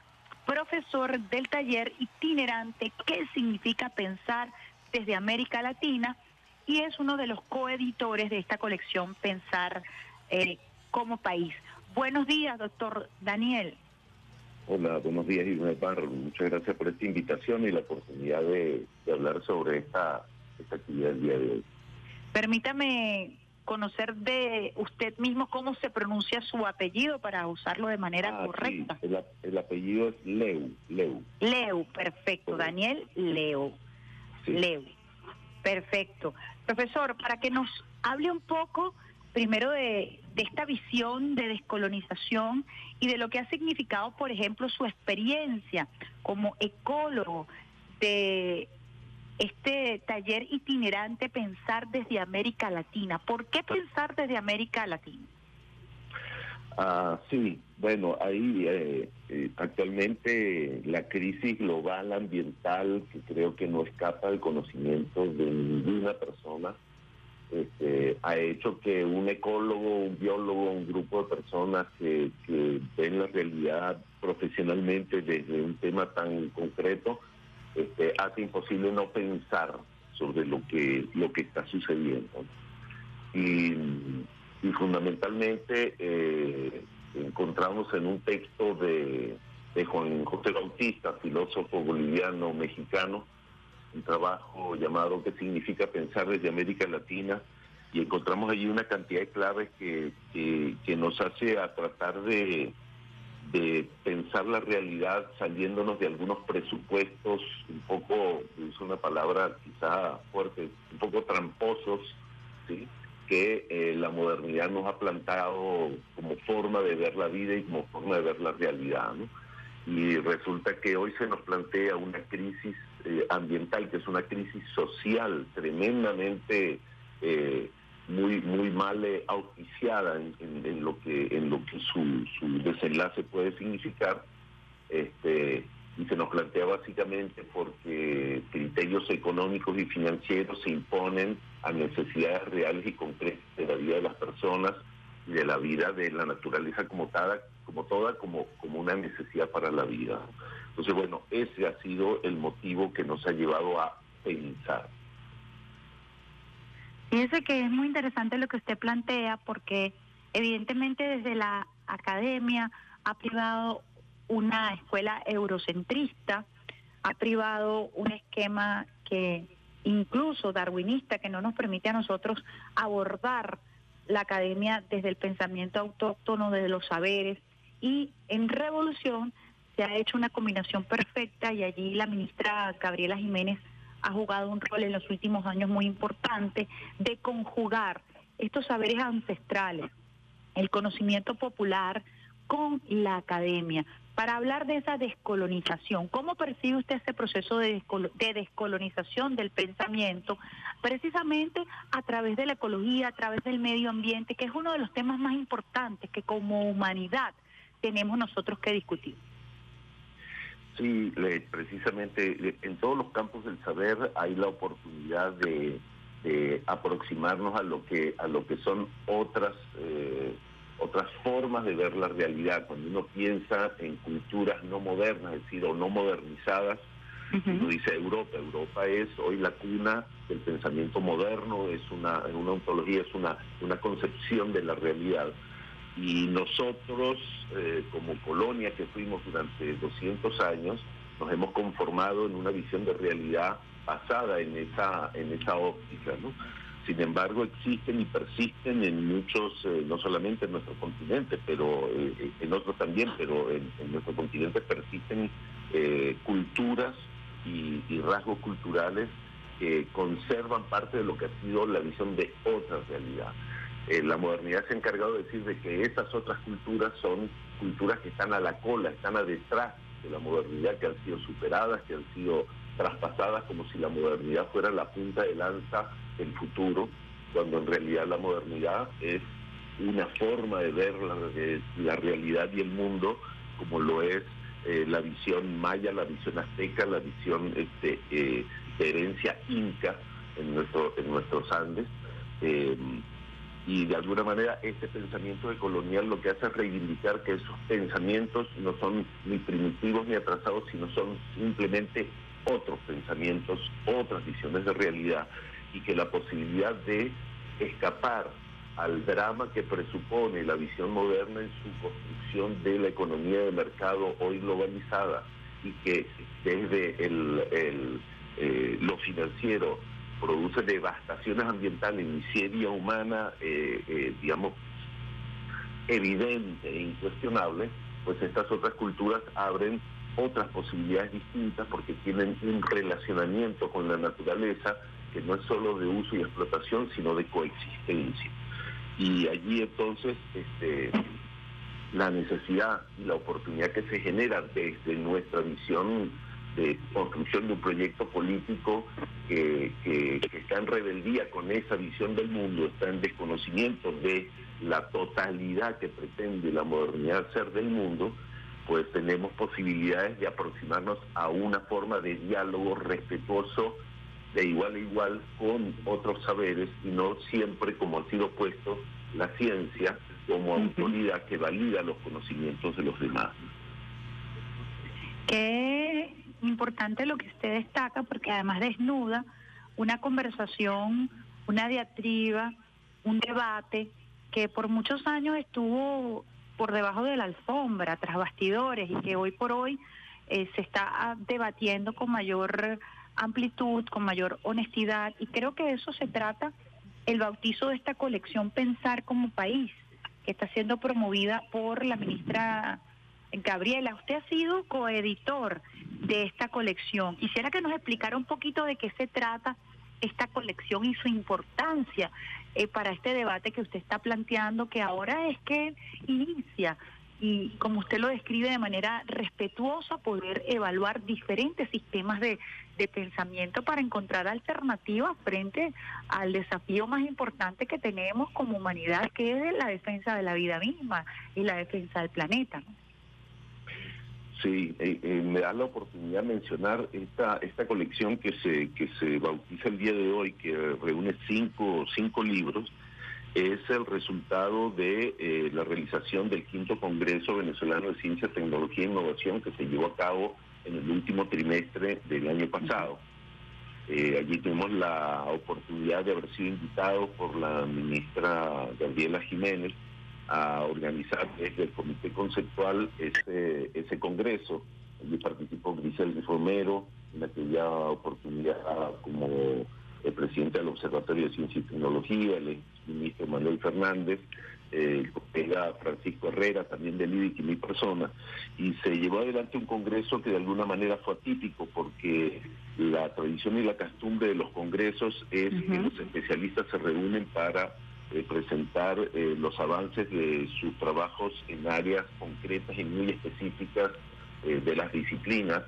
profesor del taller itinerante ¿Qué significa pensar desde América Latina? y es uno de los coeditores de esta colección Pensar eh, como País. Buenos días, doctor Daniel. Hola, buenos días, Irma Parro. Muchas gracias por esta invitación y la oportunidad de, de hablar sobre esta, esta actividad del día de hoy. Permítame conocer de usted mismo cómo se pronuncia su apellido para usarlo de manera Ah, sí, correcta. el, a- el apellido es Leu, Leu. Leo, perfecto. Daniel Leo. Sí. Leo. Perfecto. Profesor, para que nos hable un poco primero de, esta visión de descolonización y de lo que ha significado, por ejemplo, su experiencia como ecólogo de este taller itinerante Pensar desde América Latina. ¿Por qué pensar desde América Latina? Ah, sí, bueno, ahí eh, eh, actualmente la crisis global ambiental, que creo que no escapa del conocimiento de ninguna persona, este, ha hecho que un ecólogo, un biólogo, un grupo de personas que, ven la realidad profesionalmente desde un tema tan concreto, este, hace imposible no pensar sobre lo que lo que está sucediendo. Y, y fundamentalmente eh, encontramos en un texto de, de Juan José Bautista, filósofo boliviano mexicano, un trabajo llamado ¿Qué significa pensar desde América Latina? Y encontramos allí una cantidad de claves que, que, nos hace a tratar de, de pensar la realidad saliéndonos de algunos presupuestos un poco, es una palabra quizá fuerte, un poco tramposos, ¿sí? que eh, la modernidad nos ha plantado como forma de ver la vida y como forma de ver la realidad. Y resulta que hoy se nos plantea una crisis eh, ambiental, que es una crisis social tremendamente eh, muy muy mal eh, auspiciada en, lo que en lo que su, su desenlace puede significar este y se nos plantea básicamente porque criterios económicos y financieros se imponen a necesidades reales y concretas de la vida de las personas y de la vida de la naturaleza como toda, como toda como, como una necesidad para la vida. Entonces, bueno, ese ha sido el motivo que nos ha llevado a pensar. Fíjese que es muy interesante lo que usted plantea porque evidentemente desde la academia ha privado una escuela eurocentrista, ha privado un esquema que incluso darwinista que no nos permite a nosotros abordar la academia desde el pensamiento autóctono, desde los saberes y en revolución se ha hecho una combinación perfecta y allí la ministra Gabriela Jiménez ha jugado un rol en los últimos años muy importante de conjugar estos saberes ancestrales, el conocimiento popular con la academia, para hablar de esa descolonización. ¿Cómo percibe usted ese proceso de, descolo- de descolonización del pensamiento, precisamente a través de la ecología, a través del medio ambiente, que es uno de los temas más importantes que como humanidad tenemos nosotros que discutir? Sí, le- precisamente en todos los campos del saber hay la oportunidad de, de aproximarnos a lo que a lo que son otras eh, otras formas de ver la realidad. Cuando uno piensa en culturas no modernas, es decir, o no modernizadas, uno dice Europa. Europa es hoy la cuna del pensamiento moderno, es una, una ontología, es una, una concepción de la realidad. Y nosotros, eh, como colonia que fuimos durante 200 años, nos hemos conformado en una visión de realidad basada en esa, en esa óptica, ¿no? Sin embargo, existen y persisten en muchos, eh, no solamente en nuestro continente, pero eh, en otros también, pero en, nuestro continente persisten culturas y, y rasgos culturales que conservan parte de lo que ha sido la visión de otra realidad. Eh, la modernidad se ha encargado de decir de que esas otras culturas son culturas que están a la cola, están a detrás de la modernidad, que han sido superadas, que han sido traspasadas como si la modernidad fuera la punta de lanza del futuro, cuando en realidad la modernidad es una forma de ver la, realidad y el mundo como lo es eh, la visión maya, la visión azteca, la visión este, eh, de herencia inca en, nuestro, en nuestros Andes. Y de alguna manera este pensamiento de colonial lo que hace es reivindicar que esos pensamientos no son ni primitivos ni atrasados, sino son simplemente otros pensamientos, otras visiones de realidad y que la posibilidad de escapar al drama que presupone la visión moderna en su construcción de la economía de mercado hoy globalizada y que desde el, el, eh, lo financiero produce devastaciones ambientales, miseria humana, eh, eh, digamos, evidente e incuestionable, pues estas otras culturas abren otras posibilidades distintas porque tienen un relacionamiento con la naturaleza que no es solo de uso y explotación, sino de coexistencia. Y allí entonces este, la necesidad y la oportunidad que se genera desde nuestra visión de construcción de un proyecto político que, que- que está en rebeldía con esa visión del mundo, está en desconocimiento de la totalidad que pretende la modernidad ser del mundo, pues tenemos posibilidades de aproximarnos a una forma de diálogo respetuoso de igual a igual con otros saberes y no siempre como ha sido puesto la ciencia como autoridad que valida los conocimientos de los demás. Qué importante lo que usted destaca, porque además desnuda una conversación, una diatriba, un debate que por muchos años estuvo por debajo de la alfombra, tras bastidores, y que hoy por hoy eh, se está ah, debatiendo con mayor amplitud, con mayor honestidad, y creo que de eso se trata el bautizo de esta colección Pensar como País, que está siendo promovida por la ministra Gabriela. Usted ha sido coeditor de esta colección. Quisiera que nos explicara un poquito de qué se trata esta colección y su importancia eh, para este debate que usted está planteando, que ahora es que inicia y como usted lo describe de manera respetuosa, poder evaluar diferentes sistemas de, de pensamiento para encontrar alternativas frente al desafío más importante que tenemos como humanidad, que es la defensa de la vida misma y la defensa del planeta. Sí, me da la oportunidad de mencionar esta esta colección que se que se bautiza el día de hoy, que reúne cinco cinco libros, es el resultado de eh, la realización del quinto Congreso Venezolano de Ciencia, Tecnología e Innovación que se llevó a cabo en el último trimestre del año pasado. Eh, allí tuvimos la oportunidad de haber sido invitados por la ministra Gabriela Jiménez a organizar desde el Comité Conceptual ese, ese congreso. Allí participó Grisel Romero, en aquella oportunidad como el presidente del Observatorio de Ciencia y Tecnología, el ministro Manuel Fernández, eh, el colega Francisco Herrera, también del IDIC y mi persona, y se llevó adelante un congreso que de alguna manera fue atípico porque la tradición y la costumbre de los congresos es que los especialistas se reúnen para eh, presentar eh, los avances de sus trabajos en áreas concretas y muy específicas eh, de las disciplinas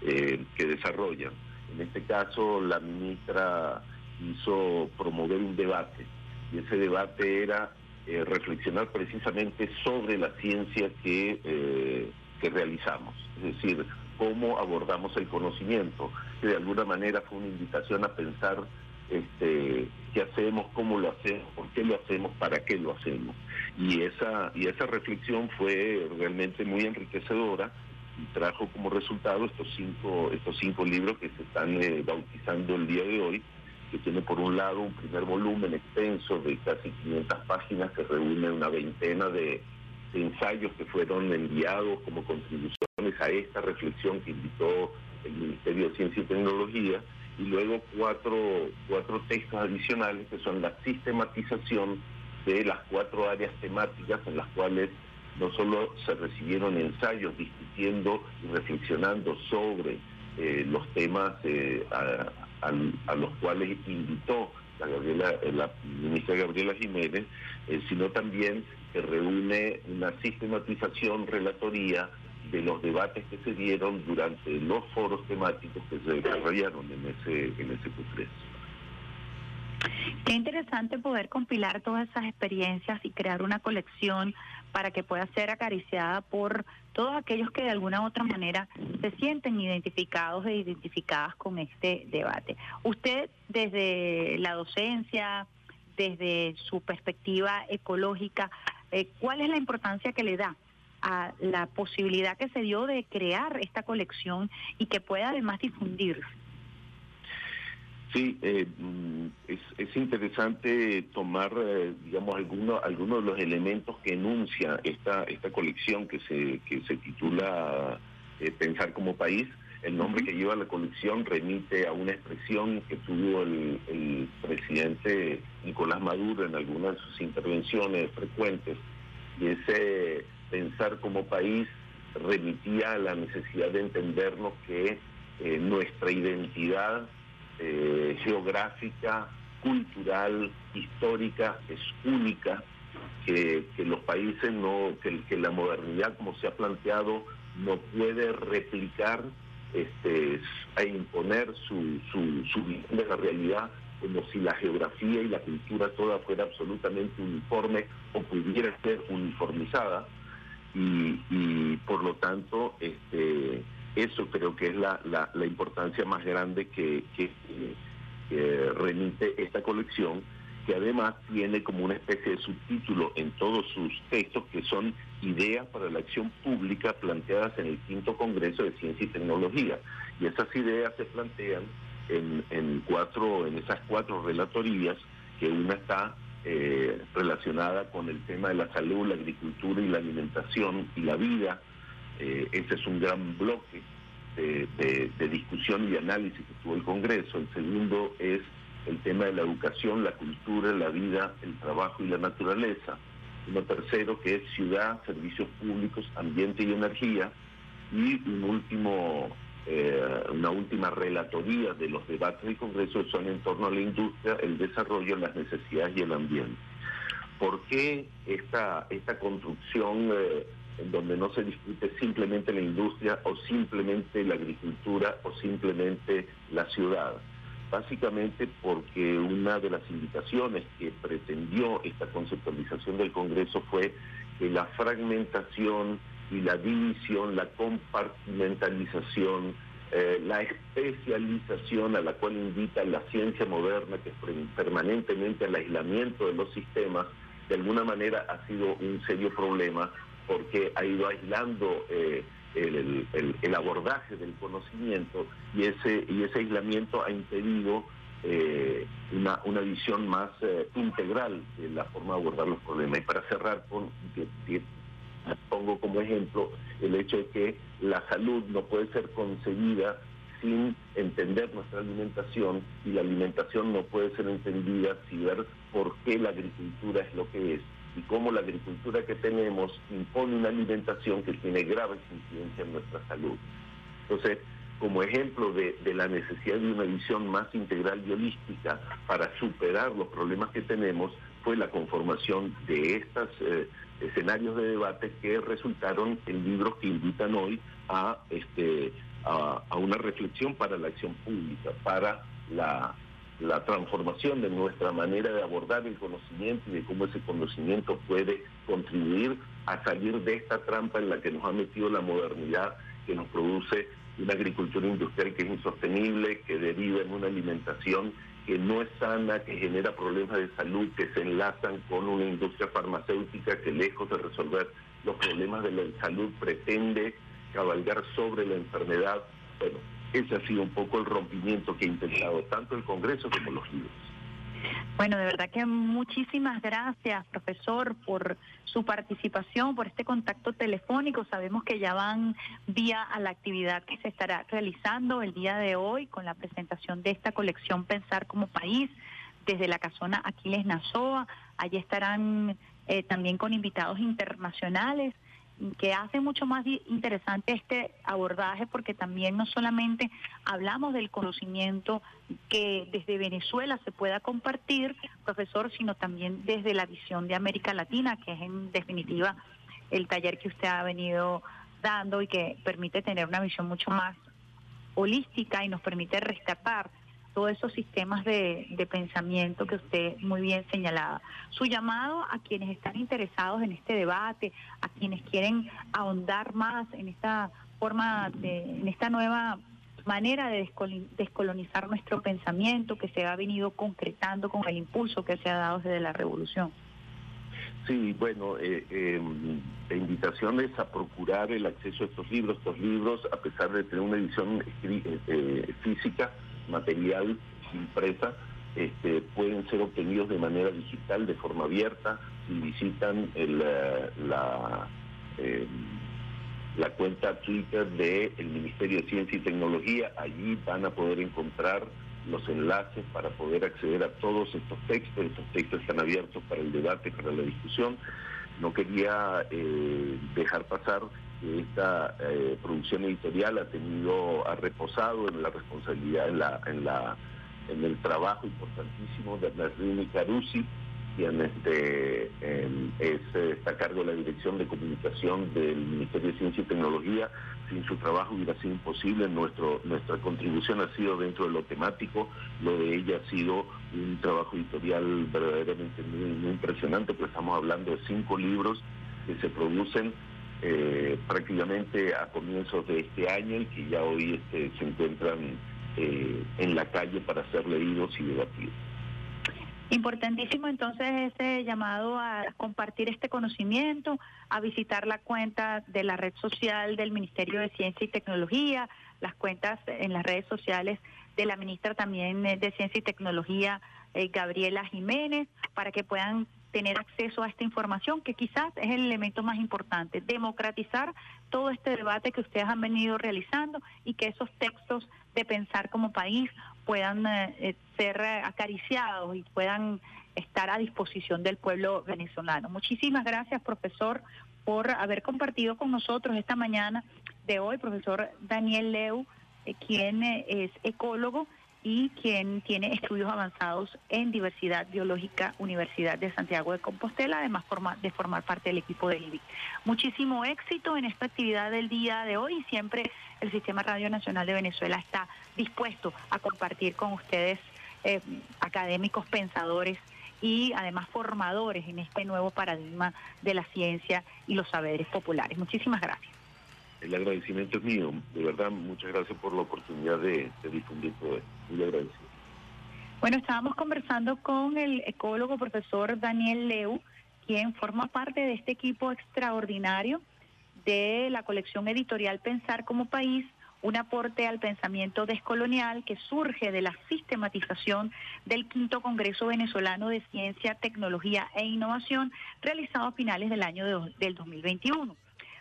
que desarrollan. En este caso, la ministra hizo promover un debate y ese debate era reflexionar precisamente sobre la ciencia que, que realizamos, es decir, cómo abordamos el conocimiento, que de alguna manera fue una invitación a pensar este, qué hacemos, cómo lo hacemos, por qué lo hacemos, para qué lo hacemos. Y esa, y esa reflexión fue realmente muy enriquecedora y trajo como resultado estos cinco, estos cinco libros que se están eh, bautizando el día de hoy, que tiene por un lado un primer volumen extenso de casi 500 páginas que reúne una veintena de, de ensayos que fueron enviados como contribuciones a esta reflexión que invitó el Ministerio de Ciencia y Tecnología, y luego cuatro, cuatro textos adicionales que son la sistematización de las cuatro áreas temáticas en las cuales no solo se recibieron ensayos discutiendo y reflexionando sobre eh, los temas eh, a, los cuales invitó la, Gabriela, eh, la ministra Gabriela Jiménez, sino también que reúne una sistematización, relatoría de los debates que se dieron durante los foros temáticos que se desarrollaron en ese, en ese congreso. Qué interesante poder compilar todas esas experiencias y crear una colección para que pueda ser acariciada por todos aquellos que de alguna u otra manera se sienten identificados e identificadas con este debate. Usted desde la docencia, desde su perspectiva ecológica, eh, ¿cuál es la importancia que le da a la posibilidad que se dio de crear esta colección y que pueda además difundirse? Sí, eh, mm, es, es interesante tomar, eh, digamos, algunos algunos de los elementos que enuncia esta esta colección que se que se titula eh, Pensar como país. El nombre que lleva la colección remite a una expresión que tuvo el, el presidente Nicolás Maduro en algunas de sus intervenciones frecuentes, y ese pensar como país remitía a la necesidad de entendernos que eh, nuestra identidad eh, geográfica, cultural, histórica, es única, que, los países no, que, que la modernidad como se ha planteado no puede replicar este, e imponer su, su, su visión de la realidad como si la geografía y la cultura toda fuera absolutamente uniforme o pudiera ser uniformizada y, y por lo tanto este, eso creo que es la, la, la importancia más grande que, que, que remite esta colección que además tiene como una especie de subtítulo en todos sus textos que son ideas para la acción pública planteadas en el quinto Congreso de Ciencia y Tecnología. Y esas ideas se plantean en, en cuatro, en esas cuatro relatorías, que una está eh, relacionada con el tema de la salud, la agricultura y la alimentación y la vida. Eh, ese es un gran bloque de, de, discusión y análisis que tuvo el Congreso. El segundo es el tema de la educación, la cultura, la vida, el trabajo y la naturaleza. Uno tercero que es ciudad, servicios públicos, ambiente y energía. Y un último, eh, una última relatoría de los debates del Congreso son en torno a la industria, el desarrollo, las necesidades y el ambiente. ¿Por qué esta, esta construcción eh, en donde no se discute simplemente la industria o simplemente la agricultura o simplemente la ciudad? básicamente porque una de las indicaciones que pretendió esta conceptualización del Congreso fue que la fragmentación y la división, la compartimentalización, eh, la especialización a la cual invita la ciencia moderna, que es permanentemente al aislamiento de los sistemas, de alguna manera ha sido un serio problema porque ha ido aislando eh, el, abordaje del conocimiento y ese, y ese aislamiento ha impedido eh, una, una visión más eh, integral de la forma de abordar los problemas. Y para cerrar, con, pongo como ejemplo el hecho de que la salud no puede ser concebida sin entender nuestra alimentación y la alimentación no puede ser entendida sin ver por qué la agricultura es lo que es y cómo la agricultura que tenemos impone una alimentación que tiene graves incidencias en nuestra salud. Entonces, como ejemplo de, la necesidad de una visión más integral y holística para superar los problemas que tenemos, fue la conformación de estos eh, escenarios de debate que resultaron en libros que invitan hoy a, este, a, una reflexión para la acción pública, para la la transformación de nuestra manera de abordar el conocimiento y de cómo ese conocimiento puede contribuir a salir de esta trampa en la que nos ha metido la modernidad, que nos produce una agricultura industrial que es insostenible, que deriva en una alimentación que no es sana, que genera problemas de salud, que se enlazan con una industria farmacéutica que lejos de resolver los problemas de la salud pretende cabalgar sobre la enfermedad. Bueno, ese ha sido un poco el rompimiento que ha intentado tanto el Congreso como los libros. Bueno, de verdad que muchísimas gracias, profesor, por su participación, por este contacto telefónico. Sabemos que ya van vía a la actividad que se estará realizando el día de hoy con la presentación de esta colección Pensar como País desde la casona Aquiles Nazoa. Allí estarán eh, también con invitados internacionales que hace mucho más interesante este abordaje porque también no solamente hablamos del conocimiento que desde Venezuela se pueda compartir, profesor, sino también desde la visión de América Latina, que es en definitiva el taller que usted ha venido dando y que permite tener una visión mucho más holística y nos permite rescatar todos esos sistemas de, pensamiento que usted muy bien señalaba. Su llamado a quienes están interesados en este debate, a quienes quieren ahondar más en esta forma, de, en esta nueva manera de descolonizar nuestro pensamiento que se ha venido concretando con el impulso que se ha dado desde la revolución. Sí, bueno, eh, eh, la invitación es a procurar el acceso a estos libros. Estos libros, a pesar de tener una edición eh, física, material impresa este, pueden ser obtenidos de manera digital, de forma abierta, si visitan el, la, eh, la cuenta Twitter del el Ministerio de Ciencia y Tecnología, allí van a poder encontrar los enlaces para poder acceder a todos estos textos, estos textos están abiertos para el debate, para la discusión. No quería eh, dejar pasar esta eh, producción editorial ha tenido, ha reposado en la responsabilidad, en la, en la en el trabajo importantísimo de Merlini Carusi, quien este, em, es, está a cargo de la Dirección de Comunicación del Ministerio de Ciencia y Tecnología. Sin su trabajo hubiera sido imposible. Nuestro, nuestra contribución ha sido dentro de lo temático. Lo de ella ha sido un trabajo editorial verdaderamente muy, muy impresionante, pues estamos hablando de cinco libros que se producen eh, prácticamente a comienzos de este año y que ya hoy este, se encuentran eh, en la calle para ser leídos y debatidos. Importantísimo entonces ese llamado a compartir este conocimiento, a visitar la cuenta de la red social del Ministerio de Ciencia y Tecnología, las cuentas en las redes sociales de la ministra también de Ciencia y Tecnología, eh, Gabriela Jiménez, para que puedan tener acceso a esta información, que quizás es el elemento más importante, democratizar todo este debate que ustedes han venido realizando y que esos textos de pensar como país puedan eh, eh, ser eh, acariciados y puedan estar a disposición del pueblo venezolano. Muchísimas gracias, profesor, por haber compartido con nosotros esta mañana de hoy, profesor Daniel Leu, eh, quien es ecólogo y quien tiene estudios avanzados en diversidad biológica, Universidad de Santiago de Compostela, además forma- de formar parte del equipo del IBI. Muchísimo éxito en esta actividad del día de hoy y siempre el Sistema Radio Nacional de Venezuela está dispuesto a compartir con ustedes eh, académicos pensadores y además formadores en este nuevo paradigma de la ciencia y los saberes populares. Muchísimas gracias. El agradecimiento es mío. De verdad, muchas gracias por la oportunidad de, difundir todo esto. Muy agradecido. Bueno, estábamos conversando con el ecólogo profesor Daniel Leu, quien forma parte de este equipo extraordinario de la colección editorial Pensar como País, un aporte al pensamiento descolonial que surge de la sistematización del quinto Congreso Venezolano de Ciencia, Tecnología e Innovación realizado a finales del año de- del 2021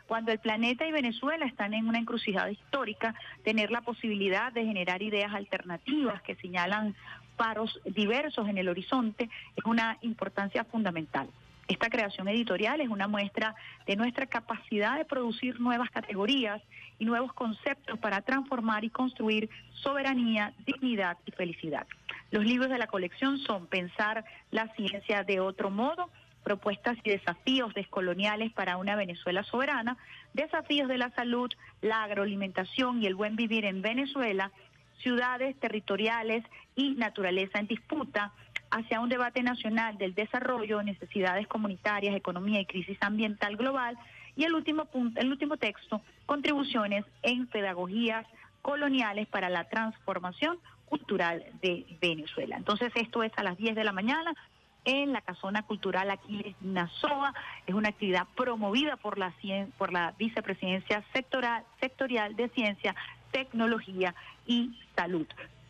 cuando el planeta y Venezuela están en una encrucijada histórica, tener la posibilidad de generar ideas alternativas que señalan paros diversos en el horizonte es una importancia fundamental. Esta creación editorial es una muestra de nuestra capacidad de producir nuevas categorías y nuevos conceptos para transformar y construir soberanía, dignidad y felicidad. Los libros de la colección son Pensar la ciencia de otro modo, propuestas y desafíos descoloniales para una Venezuela soberana, desafíos de la salud, la agroalimentación y el buen vivir en Venezuela, ciudades territoriales y naturaleza en disputa, hacia un debate nacional del desarrollo, necesidades comunitarias, economía y crisis ambiental global, y el último punto, el último texto, contribuciones en pedagogías coloniales para la transformación cultural de Venezuela. Entonces esto es a las 10 de la mañana en la Casona Cultural Aquiles Nazoa. Es una actividad promovida por la, por la Vicepresidencia sectoral, Sectorial de Ciencia, Tecnología y Salud.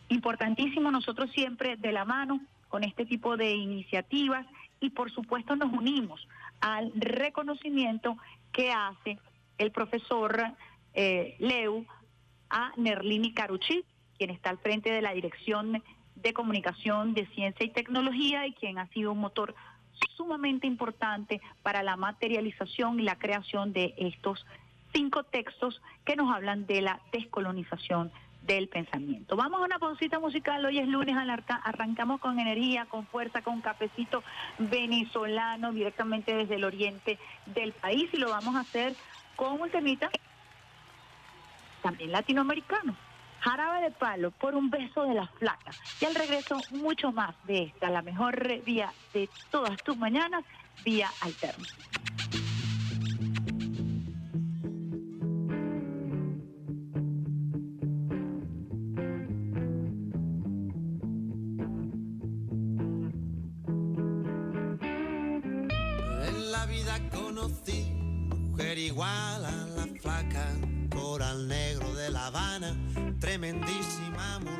Importantísimo nosotros siempre de la mano con este tipo de iniciativas y por supuesto nos unimos al reconocimiento que hace el profesor eh, Leu a Nerlini Carucci, quien está al frente de la Dirección de Comunicación de Ciencia y Tecnología y quien ha sido un motor sumamente importante para la materialización y la creación de estos cinco textos que nos hablan de la descolonización del pensamiento. Vamos a una pausita musical, hoy es lunes, arrancamos con energía, con fuerza, con cafecito venezolano directamente desde el oriente del país y lo vamos a hacer con un temita también latinoamericano. Jarabe de palo por un beso de la flaca. Y al regreso, mucho más de esta, la mejor vía de todas tus mañanas, vía alterna. En la vida conocí mujer igual a la flaca, coral negro de La Habana,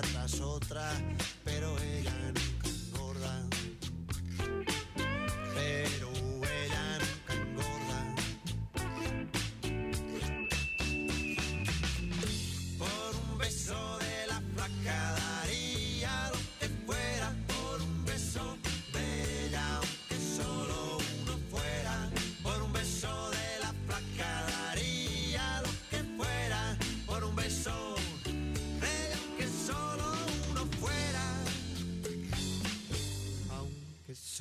pieza tras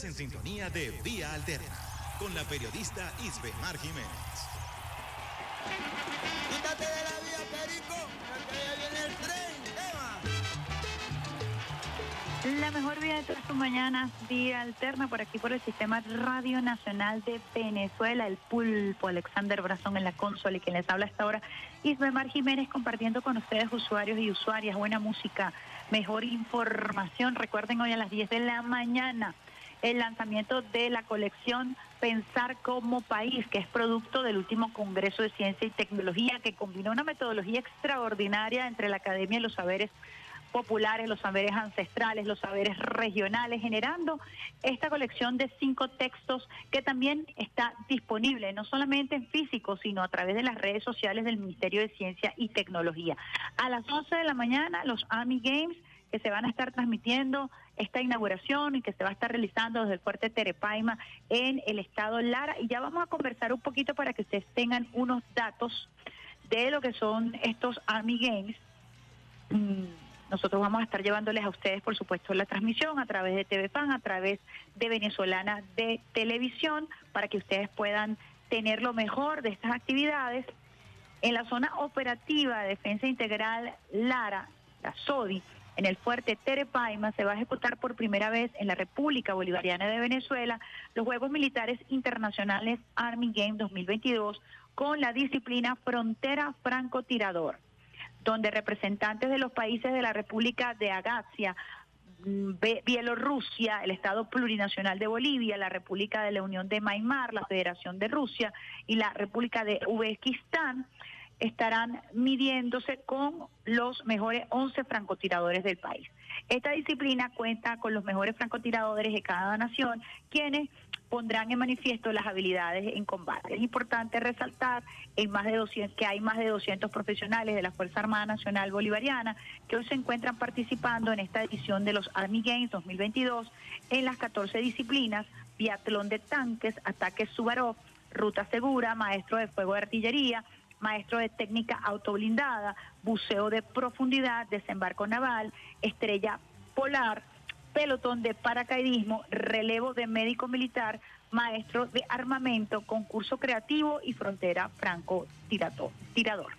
Estás en sintonía de Vía Alterna con la periodista Isbe Mar Jiménez. Quítate de la vía, Perico, porque ya viene el tren. Eva. La mejor vía de todas tus mañanas, vía alterna por aquí por el Sistema Radio Nacional de Venezuela, el pulpo Alexander Brazón en la consola y quien les habla hasta ahora, Isbemar Jiménez compartiendo con ustedes usuarios y usuarias, buena música, mejor información. Recuerden hoy a las 10 de la mañana el lanzamiento de la colección Pensar como País, que es producto del último Congreso de Ciencia y Tecnología, que combina una metodología extraordinaria entre la Academia y los saberes populares, los saberes ancestrales, los saberes regionales, generando esta colección de cinco textos que también está disponible no solamente en físico, sino a través de las redes sociales del Ministerio de Ciencia y Tecnología. A las 11 de la mañana, los Army Games que se van a estar transmitiendo esta inauguración y que se va a estar realizando desde el fuerte Terepaima en el estado Lara. Y ya vamos a conversar un poquito para que ustedes tengan unos datos de lo que son estos Army Games. Mm, Nosotros vamos a estar llevándoles a ustedes, por supuesto, la transmisión a través de TV Fan, a través de Venezolana de Televisión, para que ustedes puedan tener lo mejor de estas actividades. En la zona operativa de Defensa Integral Lara, la SODI, en el fuerte Terepaima, se va a ejecutar por primera vez en la República Bolivariana de Venezuela los Juegos Militares Internacionales Army Game 2022 con la disciplina Frontera Francotirador donde representantes de los países de la República de Agasia, mm, Bielorrusia, el Estado Plurinacional de Bolivia, la República de la Unión de Maimar, la Federación de Rusia y la República de Uzbekistán estarán midiéndose con los mejores 11 francotiradores del país. Esta disciplina cuenta con los mejores francotiradores de cada nación, quienes pondrán en manifiesto las habilidades en combate. Es importante resaltar en más de 200, que hay más de 200 profesionales de la Fuerza Armada Nacional Bolivariana que hoy se encuentran participando en esta edición de los Army Games 2022 en las 14 disciplinas, biatlón de tanques, ataques Subarov, ruta segura, maestro de fuego de artillería, maestro de técnica autoblindada, buceo de profundidad, desembarco naval, estrella polar, pelotón de paracaidismo, relevo de médico militar, maestro de armamento, concurso creativo y frontera franco tirador.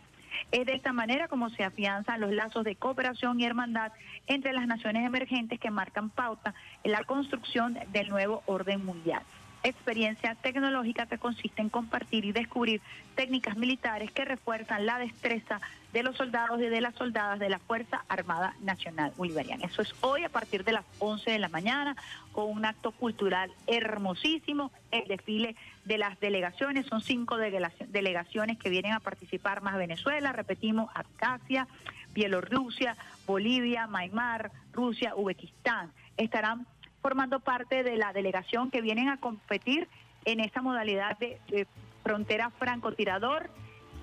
Es de esta manera como se afianzan los lazos de cooperación y hermandad entre las naciones emergentes que marcan pauta en la construcción del nuevo orden mundial experiencia tecnológica que consiste en compartir y descubrir técnicas militares que refuerzan la destreza de los soldados y de las soldadas de la Fuerza Armada Nacional Bolivariana. Eso es hoy a partir de las 11 de la mañana con un acto cultural hermosísimo, el desfile de las delegaciones, son cinco delegaci- delegaciones que vienen a participar más Venezuela, repetimos, Abjasia, Bielorrusia, Bolivia, Myanmar, Rusia, Uzbekistán. Estarán formando parte de la delegación que vienen a competir en esta modalidad de, frontera francotirador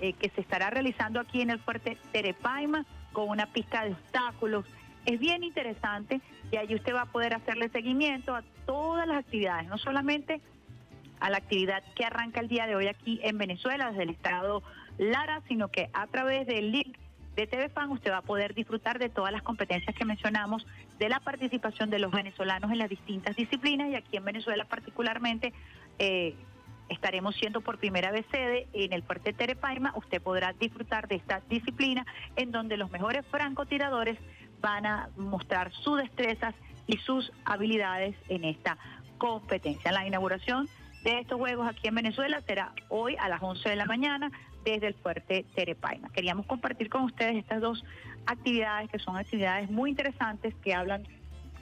eh, que se estará realizando aquí en el fuerte Terepaima con una pista de obstáculos. Es bien interesante y allí usted va a poder hacerle seguimiento a todas las actividades, no solamente a la actividad que arranca el día de hoy aquí en Venezuela, desde el estado Lara, sino que a través del link de TV Fan usted va a poder disfrutar de todas las competencias que mencionamos, de la participación de los venezolanos en las distintas disciplinas y aquí en Venezuela particularmente eh, estaremos siendo por primera vez sede en el fuerte Terepaima. Usted podrá disfrutar de esta disciplina en donde los mejores francotiradores van a mostrar sus destrezas y sus habilidades en esta competencia. La inauguración de estos juegos aquí en Venezuela será hoy a las 11 de la mañana desde el fuerte Terepaima. Queríamos compartir con ustedes estas dos actividades que son actividades muy interesantes que hablan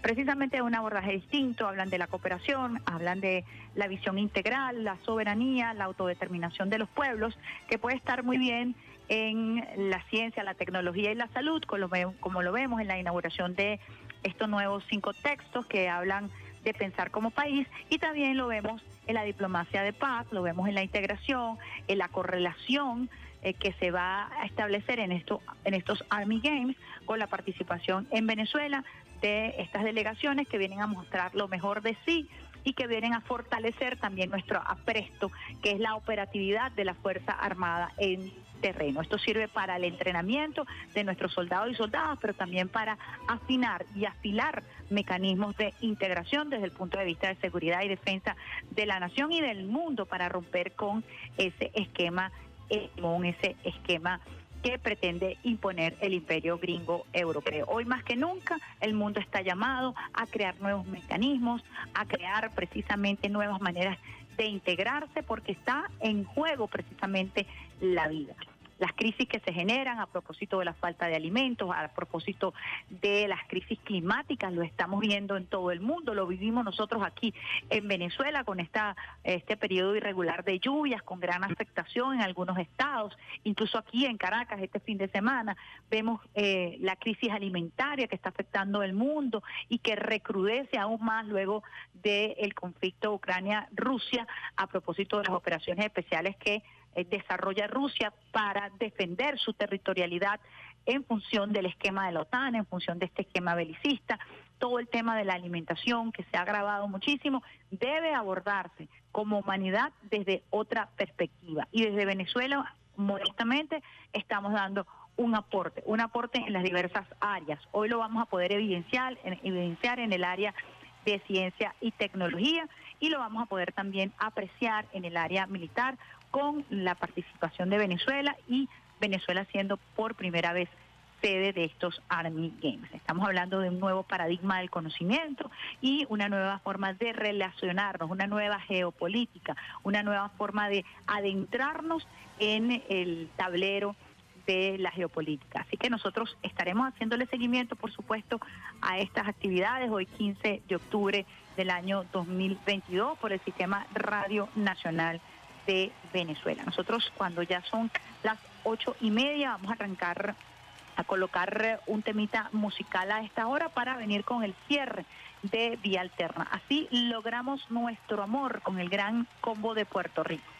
precisamente de un abordaje distinto, hablan de la cooperación, hablan de la visión integral, la soberanía, la autodeterminación de los pueblos, que puede estar muy bien en la ciencia, la tecnología y la salud, como lo, vemos en la inauguración de estos nuevos cinco textos que hablan de pensar como país y también lo vemos en la diplomacia de paz, lo vemos en la integración, en la correlación eh, que se va a establecer en, esto, en estos Army Games con la participación en Venezuela de estas delegaciones que vienen a mostrar lo mejor de sí y que vienen a fortalecer también nuestro apresto, que es la operatividad de la Fuerza Armada en terreno. Esto sirve para el entrenamiento de nuestros soldados y soldadas, pero también para afinar y afilar mecanismos de integración desde el punto de vista de seguridad y defensa de la nación y del mundo para romper con ese esquema, hegemón, ese esquema que pretende imponer el imperio gringo europeo. Hoy más que nunca el mundo está llamado a crear nuevos mecanismos, a crear precisamente nuevas maneras de integrarse porque está en juego precisamente la vida. Las crisis que se generan a propósito de la falta de alimentos, a propósito de las crisis climáticas, lo estamos viendo en todo el mundo, lo vivimos nosotros aquí en Venezuela con esta, este periodo irregular de lluvias, con gran afectación en algunos estados, incluso aquí en Caracas este fin de semana vemos eh, la crisis alimentaria que está afectando el mundo y que recrudece aún más luego del conflicto Ucrania-Rusia a propósito de las operaciones especiales que desarrolla Rusia para defender su territorialidad en función del esquema de la OTAN, en función de este esquema belicista, todo el tema de la alimentación que se ha agravado muchísimo, debe abordarse como humanidad desde otra perspectiva. Y desde Venezuela, modestamente, estamos dando un aporte, un aporte en las diversas áreas. Hoy lo vamos a poder evidenciar, en- evidenciar en el área de ciencia y tecnología y lo vamos a poder también apreciar en el área militar con la participación de Venezuela y Venezuela siendo por primera vez sede de estos Army Games. Estamos hablando de un nuevo paradigma del conocimiento y una nueva forma de relacionarnos, una nueva geopolítica, una nueva forma de adentrarnos en el tablero de la geopolítica. Así que nosotros estaremos haciéndole seguimiento, por supuesto, a estas actividades hoy 15 de octubre del año 2022 por el Sistema Radio Nacional de Venezuela. Nosotros cuando ya son las ocho y media vamos a arrancar a colocar un temita musical a esta hora para venir con el cierre de Vía Alterna. Así logramos nuestro amor con el gran combo de Puerto Rico.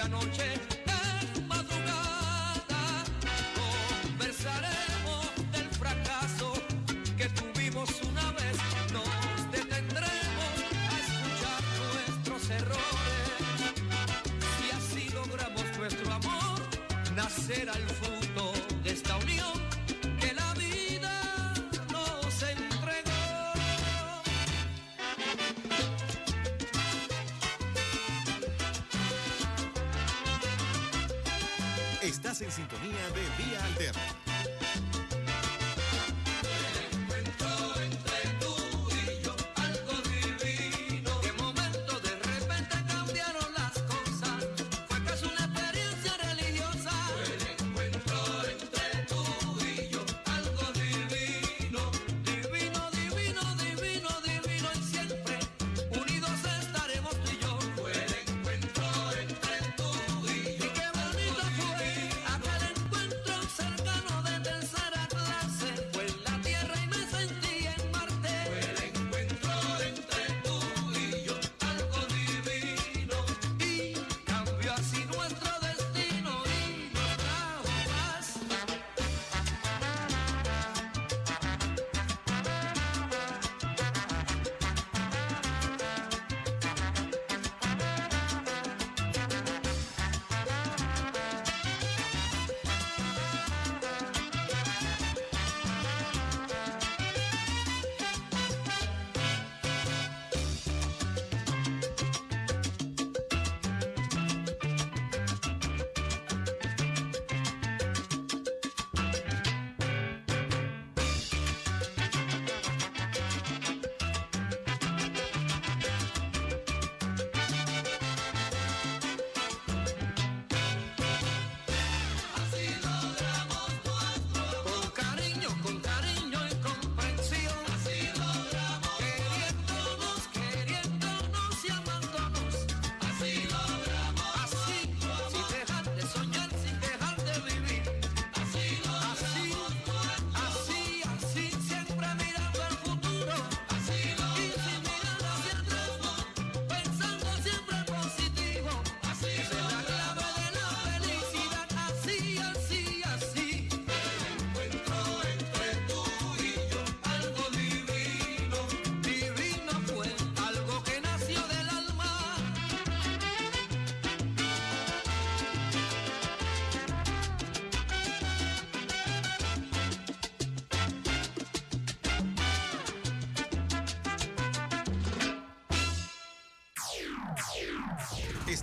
medianoche es madrugada. Conversaremos del fracaso que tuvimos una vez. Nos detendremos a escuchar nuestros errores. Y así logramos nuestro amor nacer al En sintonía de Vía Alterna.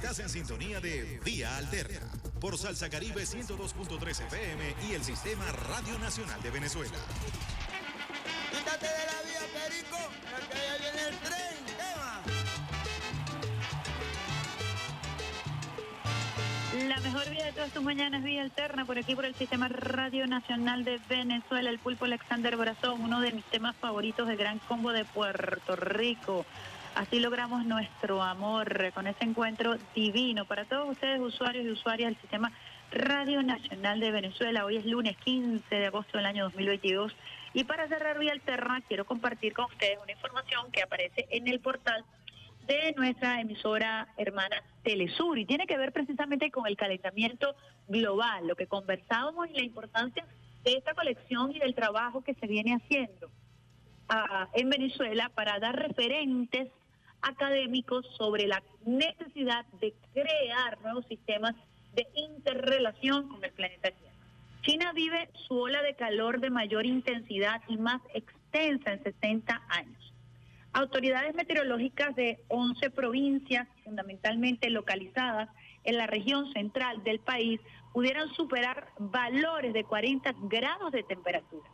Estás en sintonía de Vía Alterna por Salsa Caribe 102.3 FM y el Sistema Radio Nacional de Venezuela. Quítate de la vía, Perico, porque ya viene el tren. La mejor vida de todas tus mañanas, Vía Alterna, por aquí por el Sistema Radio Nacional de Venezuela, el pulpo Alexander Brazón, uno de mis temas favoritos del Gran Combo de Puerto Rico. Así logramos nuestro amor con ese encuentro divino para todos ustedes, usuarios y usuarias del Sistema Radio Nacional de Venezuela. Hoy es lunes 15 de agosto del año 2022 y para cerrar Vía Alterna quiero compartir con ustedes una información que aparece en el portal de nuestra emisora hermana Telesur y tiene que ver precisamente con el calentamiento global, lo que conversábamos y la importancia de esta colección y del trabajo que se viene haciendo ah, en Venezuela para dar referentes académicos sobre la necesidad de crear nuevos sistemas de interrelación con el planeta Tierra. China vive su ola de calor de mayor intensidad y más extensa en 60 años. Autoridades meteorológicas de 11 provincias, fundamentalmente localizadas en la región central del país, pudieran superar valores de 40 grados de temperatura.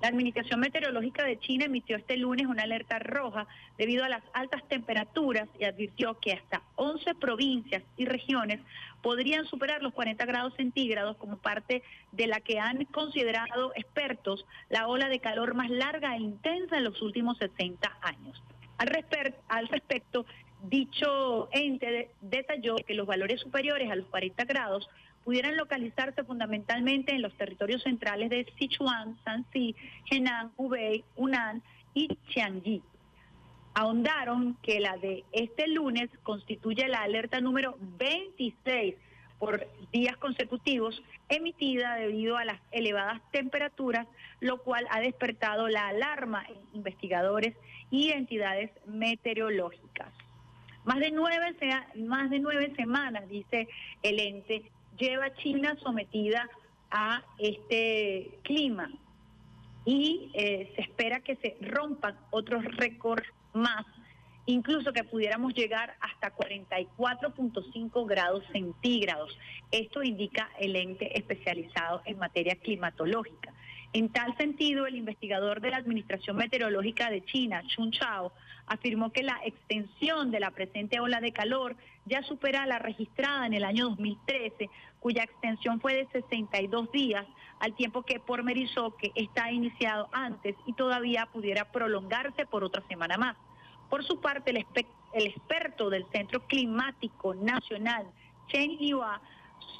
La Administración Meteorológica de China emitió este lunes una alerta roja debido a las altas temperaturas y advirtió que hasta 11 provincias y regiones podrían superar los 40 grados centígrados como parte de la que han considerado expertos la ola de calor más larga e intensa en los últimos 60 años. Al, al respecto, dicho ente de- detalló que los valores superiores a los 40 grados pudieran localizarse fundamentalmente en los territorios centrales de Sichuan, Shanxi, Henan, Hubei, Hunan y Jiangxi. Ahondaron que la de este lunes constituye la alerta número 26 por días consecutivos emitida debido a las elevadas temperaturas, lo cual ha despertado la alarma en investigadores y entidades meteorológicas. Más de nueve, sea- más de nueve semanas, dice el ente, lleva China sometida a este clima y eh, se espera que se rompan otros récords más, incluso que pudiéramos llegar hasta 44.5 grados centígrados. Esto indica el ente especializado en materia climatológica. En tal sentido, el investigador de la Administración Meteorológica de China, Chun Chao, afirmó que la extensión de la presente ola de calor ya supera la registrada en el año 2013, cuya extensión fue de 62 días, al tiempo que pormerizó que está iniciado antes y todavía pudiera prolongarse por otra semana más. Por su parte, el, experto del Centro Climático Nacional, Chen Liua,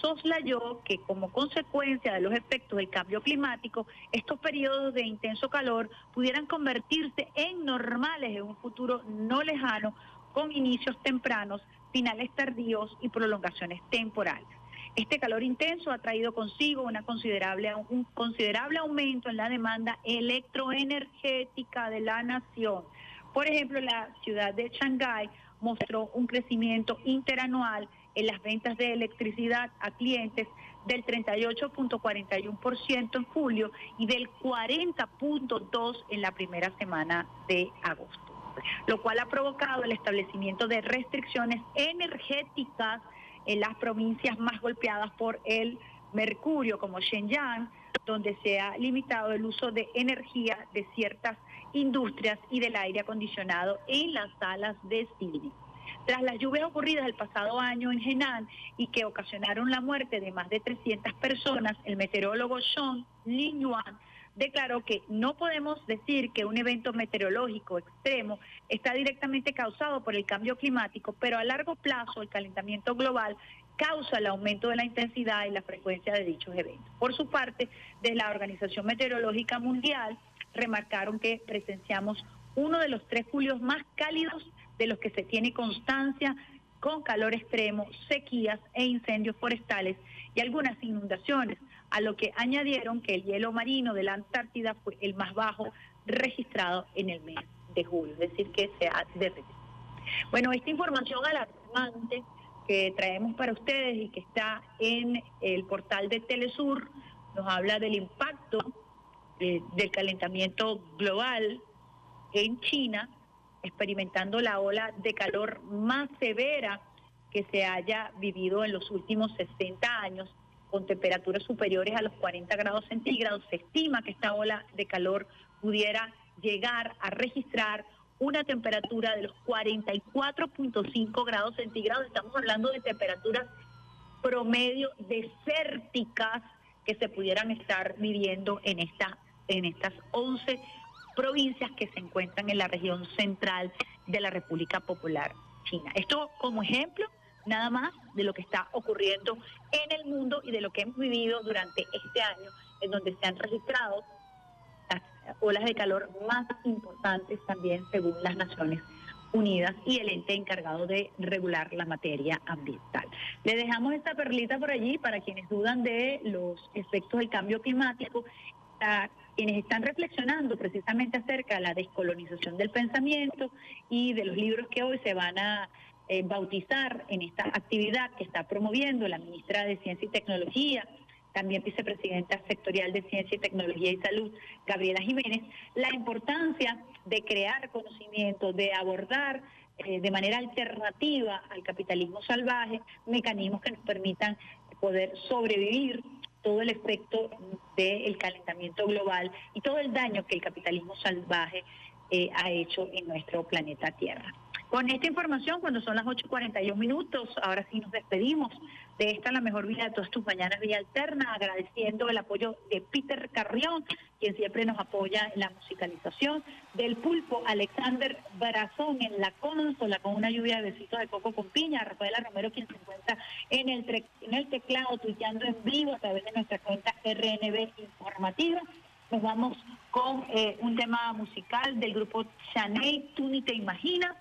soslayó que como consecuencia de los efectos del cambio climático, estos periodos de intenso calor pudieran convertirse en normales en un futuro no lejano, con inicios tempranos, finales tardíos y prolongaciones temporales. Este calor intenso ha traído consigo una considerable, un considerable aumento en la demanda electroenergética de la nación. Por ejemplo, la ciudad de Shanghái mostró un crecimiento interanual en las ventas de electricidad a clientes del 38.41% en julio y del 40.2% en la primera semana de agosto, lo cual ha provocado el establecimiento de restricciones energéticas en las provincias más golpeadas por el mercurio, como Shenyang, donde se ha limitado el uso de energía de ciertas industrias y del aire acondicionado en las salas de cine. Tras las lluvias ocurridas el pasado año en Henan y que ocasionaron la muerte de más de 300 personas, el meteorólogo Sean Lin Yuan declaró que no podemos decir que un evento meteorológico extremo está directamente causado por el cambio climático, pero a largo plazo el calentamiento global causa el aumento de la intensidad y la frecuencia de dichos eventos. Por su parte, desde la Organización Meteorológica Mundial remarcaron que presenciamos uno de los tres julios más cálidos de los que se tiene constancia con calor extremo, sequías e incendios forestales y algunas inundaciones, a lo que añadieron que el hielo marino de la Antártida fue el más bajo registrado en el mes de julio, es decir, que se ha derretido. Bueno, esta información alarmante que traemos para ustedes y que está en el portal de Telesur nos habla del impacto eh, del calentamiento global en China, experimentando la ola de calor más severa que se haya vivido en los últimos 60 años con temperaturas superiores a los 40 grados centígrados. Se estima que esta ola de calor pudiera llegar a registrar una temperatura de los 44.5 grados centígrados. Estamos hablando de temperaturas promedio desérticas que se pudieran estar viviendo en, en estas 11 provincias que se encuentran en la región central de la República Popular China. Esto como ejemplo nada más de lo que está ocurriendo en el mundo y de lo que hemos vivido durante este año, en donde se han registrado las olas de calor más importantes también según las Naciones Unidas y el ente encargado de regular la materia ambiental. Le dejamos esta perlita por allí para quienes dudan de los efectos del cambio climático, quienes están reflexionando precisamente acerca de la descolonización del pensamiento y de los libros que hoy se van a eh, bautizar en esta actividad que está promoviendo la ministra de Ciencia y Tecnología, también vicepresidenta sectorial de Ciencia y Tecnología y Salud, Gabriela Jiménez, la importancia de crear conocimiento, de abordar eh, de manera alternativa al capitalismo salvaje mecanismos que nos permitan poder sobrevivir todo el efecto del calentamiento global y todo el daño que el capitalismo salvaje eh, ha hecho en nuestro planeta Tierra. Con esta información, cuando son las 8.41 minutos, ahora sí nos despedimos de esta La Mejor Vida de todas tus mañanas, Vía Alterna, agradeciendo el apoyo de Peter Carrión, quien siempre nos apoya en la musicalización, del pulpo Alexander Brazón en la consola con una lluvia de besitos de coco con piña, Rafaela Romero, quien se encuentra en el, en el teclado, tuiteando en vivo a través de nuestra cuenta RNB Informativa. Nos vamos con eh, un tema musical del grupo Chanel, Tú ni te imaginas.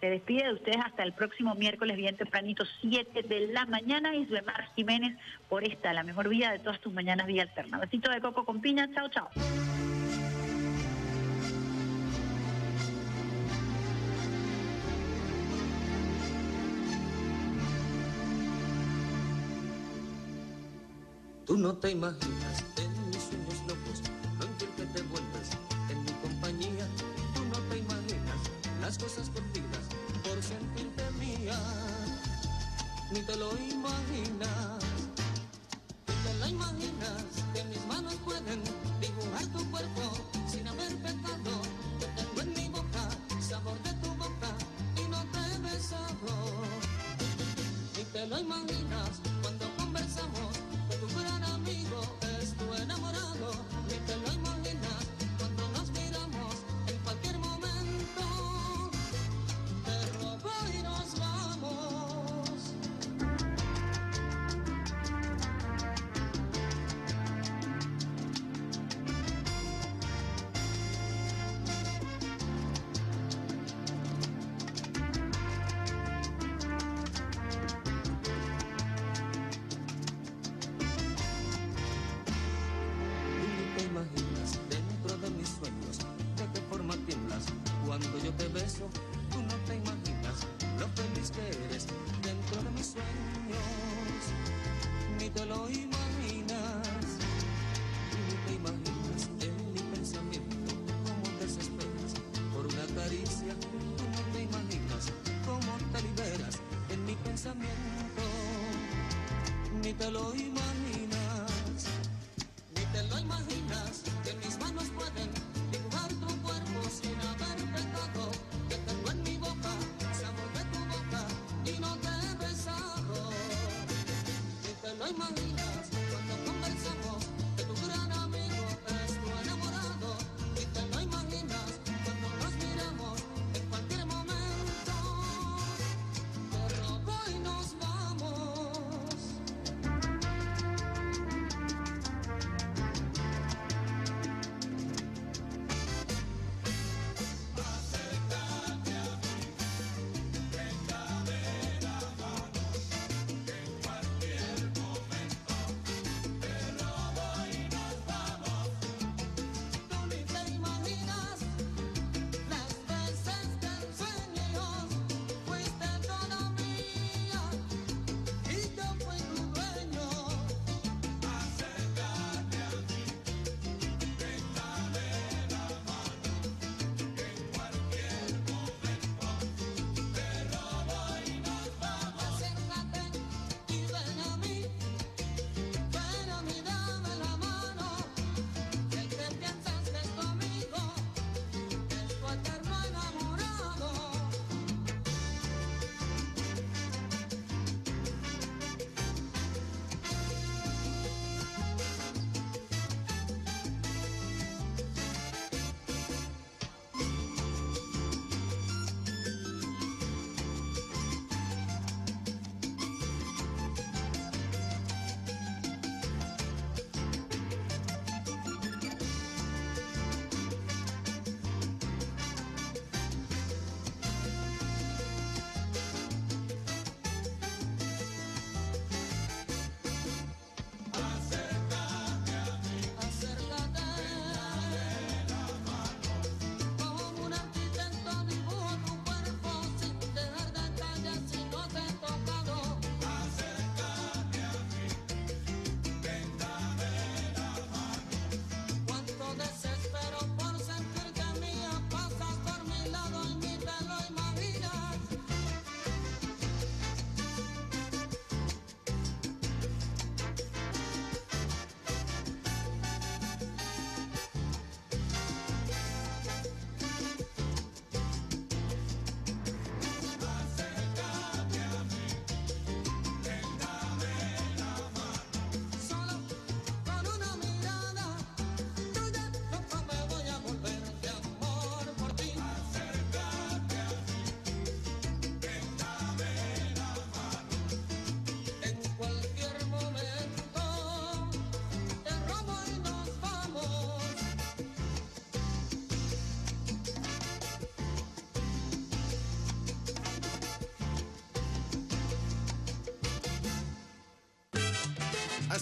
Se despide de ustedes hasta el próximo miércoles, bien tempranito, 7 de la mañana. Y Mar Jiménez por esta, la mejor vida de todas tus mañanas, vía alterna. Besito de coco con piña. Chao, chao. Tú no te imaginas en mis sueños locos lo infiel que te vuelves en mi compañía. Tú no te imaginas las cosas por Ni te lo imaginas. Ni te lo imaginas que mis manos pueden dibujar tu cuerpo sin haber pecado. Yo tengo en mi boca sabor de tu boca y no te he besado. Ni te lo imaginas cuando conversamos que tu gran amigo es tu enamorado. Ni te lo imaginas